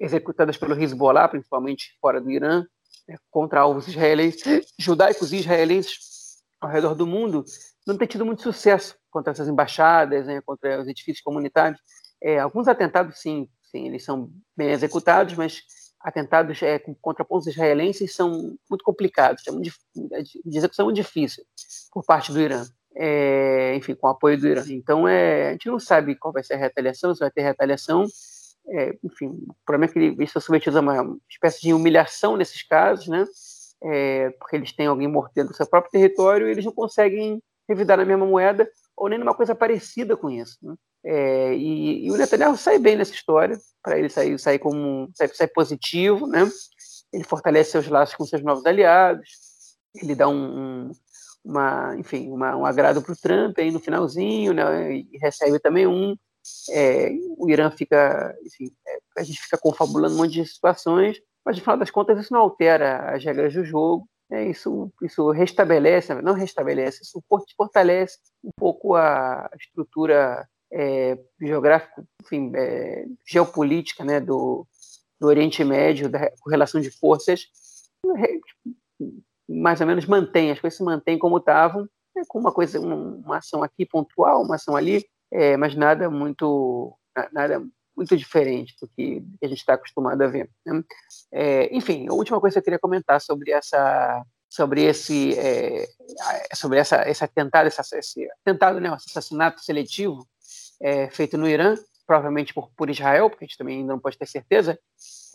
executadas pelo Hezbollah, principalmente fora do Irã, né, contra alvos israelenses, judaicos israelenses ao redor do mundo, não tem tido muito sucesso contra essas embaixadas, né, contra os edifícios comunitários. É, alguns atentados, sim, sim, eles são bem executados, mas atentados é, contra pontos israelenses são muito complicados, é muito, de execução muito difícil por parte do Irã. É, enfim, com o apoio do Irã. Então, é, a gente não sabe qual vai ser a retaliação, se vai ter retaliação. É, enfim, o problema é que eles estão submetidos a uma espécie de humilhação nesses casos, né? É, porque eles têm alguém mortendo no seu próprio território e eles não conseguem revidar na mesma moeda ou nem numa coisa parecida com isso. Né? É, e, e, o Netanyahu sai bem nessa história, para ele sair, sair como sair, sair, positivo, né? Ele fortalece seus laços com seus novos aliados, ele dá um, um uma, enfim, uma, um agrado para o Trump aí no finalzinho, né? E recebe também um. É, o Irã fica, enfim, é, a gente fica confabulando um monte de situações, mas no final das contas isso não altera as regras do jogo. É, isso, isso restabelece, não restabelece, isso fortalece um pouco a estrutura é, geográfica, enfim, é, geopolítica né, do, do Oriente Médio, da correlação de forças, mais ou menos mantém, as coisas se mantêm como estavam, é, com uma coisa, uma ação aqui pontual, uma ação ali, é, mas nada muito, nada muito diferente do que a gente está acostumado a ver. Né? É, enfim, a última coisa que eu queria comentar sobre essa sobre esse é, sobre essa esse atentado esse, esse atentado né, assassinato seletivo é, feito no Irã provavelmente por, por Israel porque a gente também ainda não pode ter certeza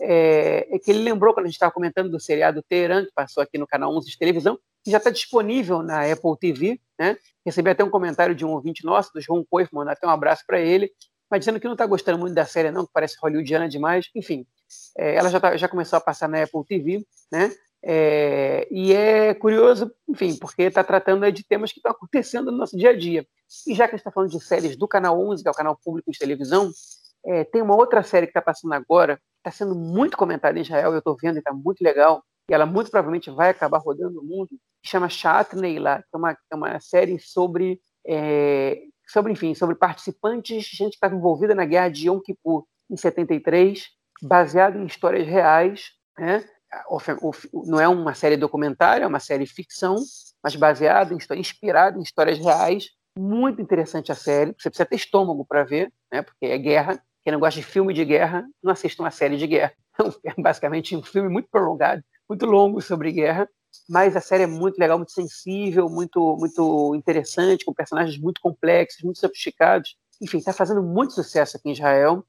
é, é que ele lembrou quando a gente estava comentando do seriado Teherã que passou aqui no canal 11 de televisão que já está disponível na Apple TV né recebi até um comentário de um ouvinte nosso do João Coif mandar até um abraço para ele mas dizendo que não está gostando muito da série, não, que parece hollywoodiana demais. Enfim, é, ela já, tá, já começou a passar na Apple TV, né? É, e é curioso, enfim, porque está tratando de temas que estão acontecendo no nosso dia a dia. E já que a gente está falando de séries do Canal 11, que é o canal público de televisão, é, tem uma outra série que está passando agora, está sendo muito comentada em Israel, eu estou vendo e está muito legal, e ela muito provavelmente vai acabar rodando no mundo, que chama Shat Neila, que é uma, é uma série sobre é, sobre, enfim, sobre participantes, gente que estava envolvida na guerra de Yom Kippur em 73, baseado em histórias reais, né? não é uma série documentária, é uma série ficção, mas baseada, em, inspirada em histórias reais. Muito interessante a série. Você precisa ter estômago para ver, né? porque é guerra. Quem não gosta de filme de guerra, não assista uma série de guerra. É basicamente um filme muito prolongado, muito longo sobre guerra, mas a série é muito legal, muito sensível, muito, muito interessante, com personagens muito complexos, muito sofisticados. Enfim, está fazendo muito sucesso aqui em Israel.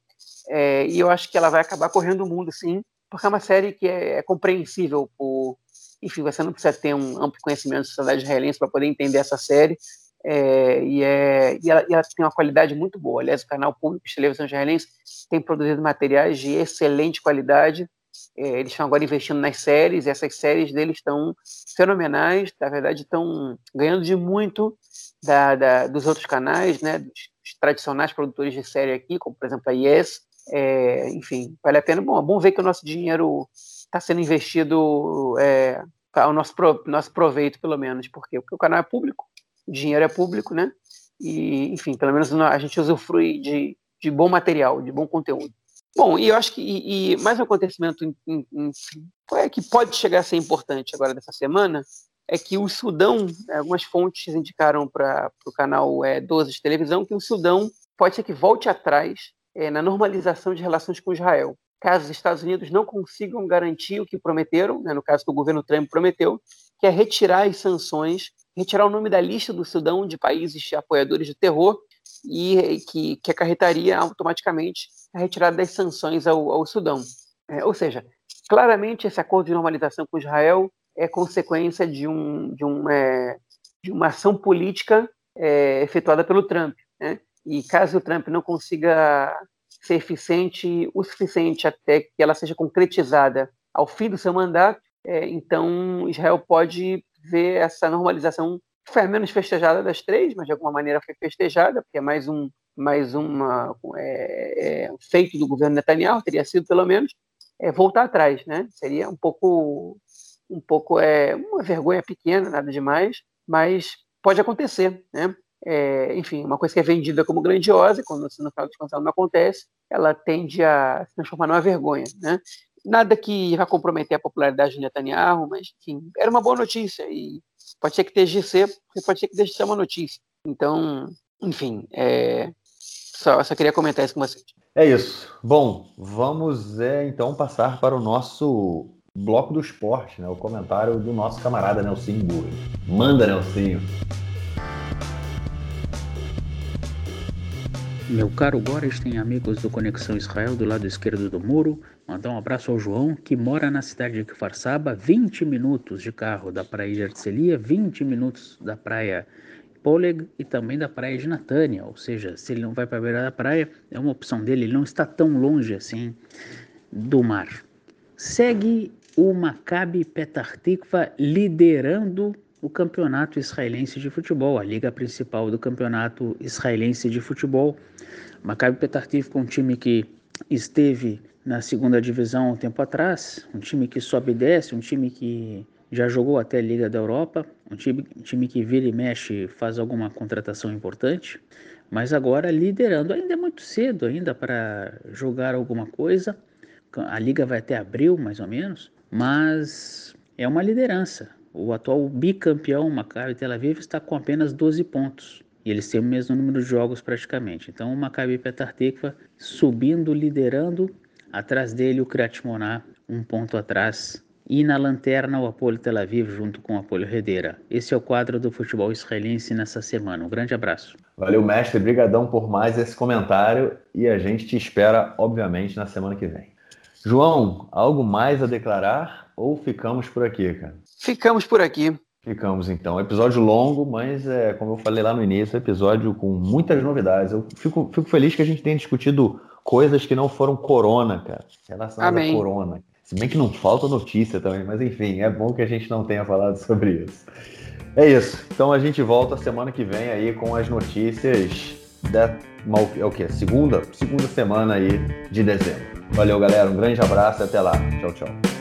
É, e eu acho que ela vai acabar correndo o mundo, sim, porque é uma série que é, é compreensível por. Enfim, você não precisa ter um amplo conhecimento da sociedade israelense para poder entender essa série. É, e, é, e, ela, e, ela, tem uma qualidade muito boa. Aliás, o canal público de televisão israelense tem produzido materiais de excelente qualidade é, eles estão agora investindo nas séries, e essas séries deles estão fenomenais, na verdade estão ganhando de muito da, da, dos outros canais, né, dos tradicionais produtores de série aqui, como por exemplo a Yes. É, enfim, vale a pena. Bom, é bom ver que o nosso dinheiro está sendo investido é, nosso, pro, nosso proveito, pelo menos, porque, porque o canal é público, o dinheiro é público, né? E, enfim, pelo menos a gente usufrui de, de bom material, de bom conteúdo. Bom, e eu acho que e, e mais um acontecimento em, em, em, é que pode chegar a ser importante agora dessa semana é que o Sudão, né, algumas fontes indicaram para o canal é, 12 de televisão que o Sudão pode ser que volte atrás é, na normalização de relações com Israel. Caso os Estados Unidos não consigam garantir o que prometeram, né, no caso que o governo Trump prometeu, que é retirar as sanções, retirar o nome da lista do Sudão de países apoiadores de terror e que, que acarretaria automaticamente a retirada das sanções ao, ao Sudão. É, ou seja, claramente esse acordo de normalização com Israel é consequência de, um, de, um, é, de uma ação política é, efetuada pelo Trump. Né? E caso o Trump não consiga ser eficiente o suficiente até que ela seja concretizada ao fim do seu mandato, é, então Israel pode ver essa normalização foi a menos festejada das três, mas de alguma maneira foi festejada, porque é mais um mais uma é, é, feito do governo Netanyahu, teria sido pelo menos é, voltar atrás, né? Seria um pouco um pouco é uma vergonha pequena, nada demais, mas pode acontecer, né? É, enfim, uma coisa que é vendida como grandiosa, quando no final de contas não acontece, ela tende a se transformar numa vergonha, né? Nada que vá comprometer a popularidade de Netanyahu, mas enfim, era uma boa notícia e pode ser que ser, pode ser que deixe de ser uma notícia. Então, enfim, é, Só, só queria comentar isso com vocês. É isso. Bom, vamos é, então passar para o nosso bloco do esporte, né? O comentário do nosso camarada Nelsinho Burri. Manda, Nelsinho. Meu caro Boris tem amigos do Conexão Israel do lado esquerdo do muro. Mandar um abraço ao João, que mora na cidade de Kfar 20 minutos de carro da praia de Arcelia, 20 minutos da praia Poleg e também da praia de Natânia. Ou seja, se ele não vai para a beira da praia, é uma opção dele, ele não está tão longe assim do mar. Segue o Maccabi Petah Tikva liderando o campeonato israelense de futebol, a liga principal do campeonato israelense de futebol. Maccabi Petah Tikva, um time que esteve na segunda divisão um tempo atrás, um time que sobe e desce, um time que já jogou até a Liga da Europa, um time, um time que vira e mexe, faz alguma contratação importante, mas agora liderando. Ainda é muito cedo ainda para jogar alguma coisa. A liga vai até abril, mais ou menos, mas é uma liderança. O atual bicampeão Maccabi Tel Aviv está com apenas 12 pontos. E eles têm o mesmo número de jogos praticamente. Então o Maccabi Petah Tikva subindo, liderando. Atrás dele o Kriyat Moná, um ponto atrás. E na lanterna o Apolo Tel Aviv junto com o Apolo Redeira. Esse é o quadro do futebol israelense nessa semana. Um grande abraço. Valeu, mestre. Brigadão por mais esse comentário. E a gente te espera, obviamente, na semana que vem. João, algo mais a declarar ou ficamos por aqui, cara? Ficamos por aqui. Ficamos então. Episódio longo, mas é, como eu falei lá no início, episódio com muitas novidades. Eu fico, fico feliz que a gente tenha discutido coisas que não foram corona, cara. Relacionadas Amém. a corona. Se bem que não falta notícia também, mas enfim, é bom que a gente não tenha falado sobre isso. É isso. Então a gente volta semana que vem aí com as notícias da é o que? Segunda? Segunda semana aí de dezembro. Valeu, galera. Um grande abraço e até lá. Tchau, tchau.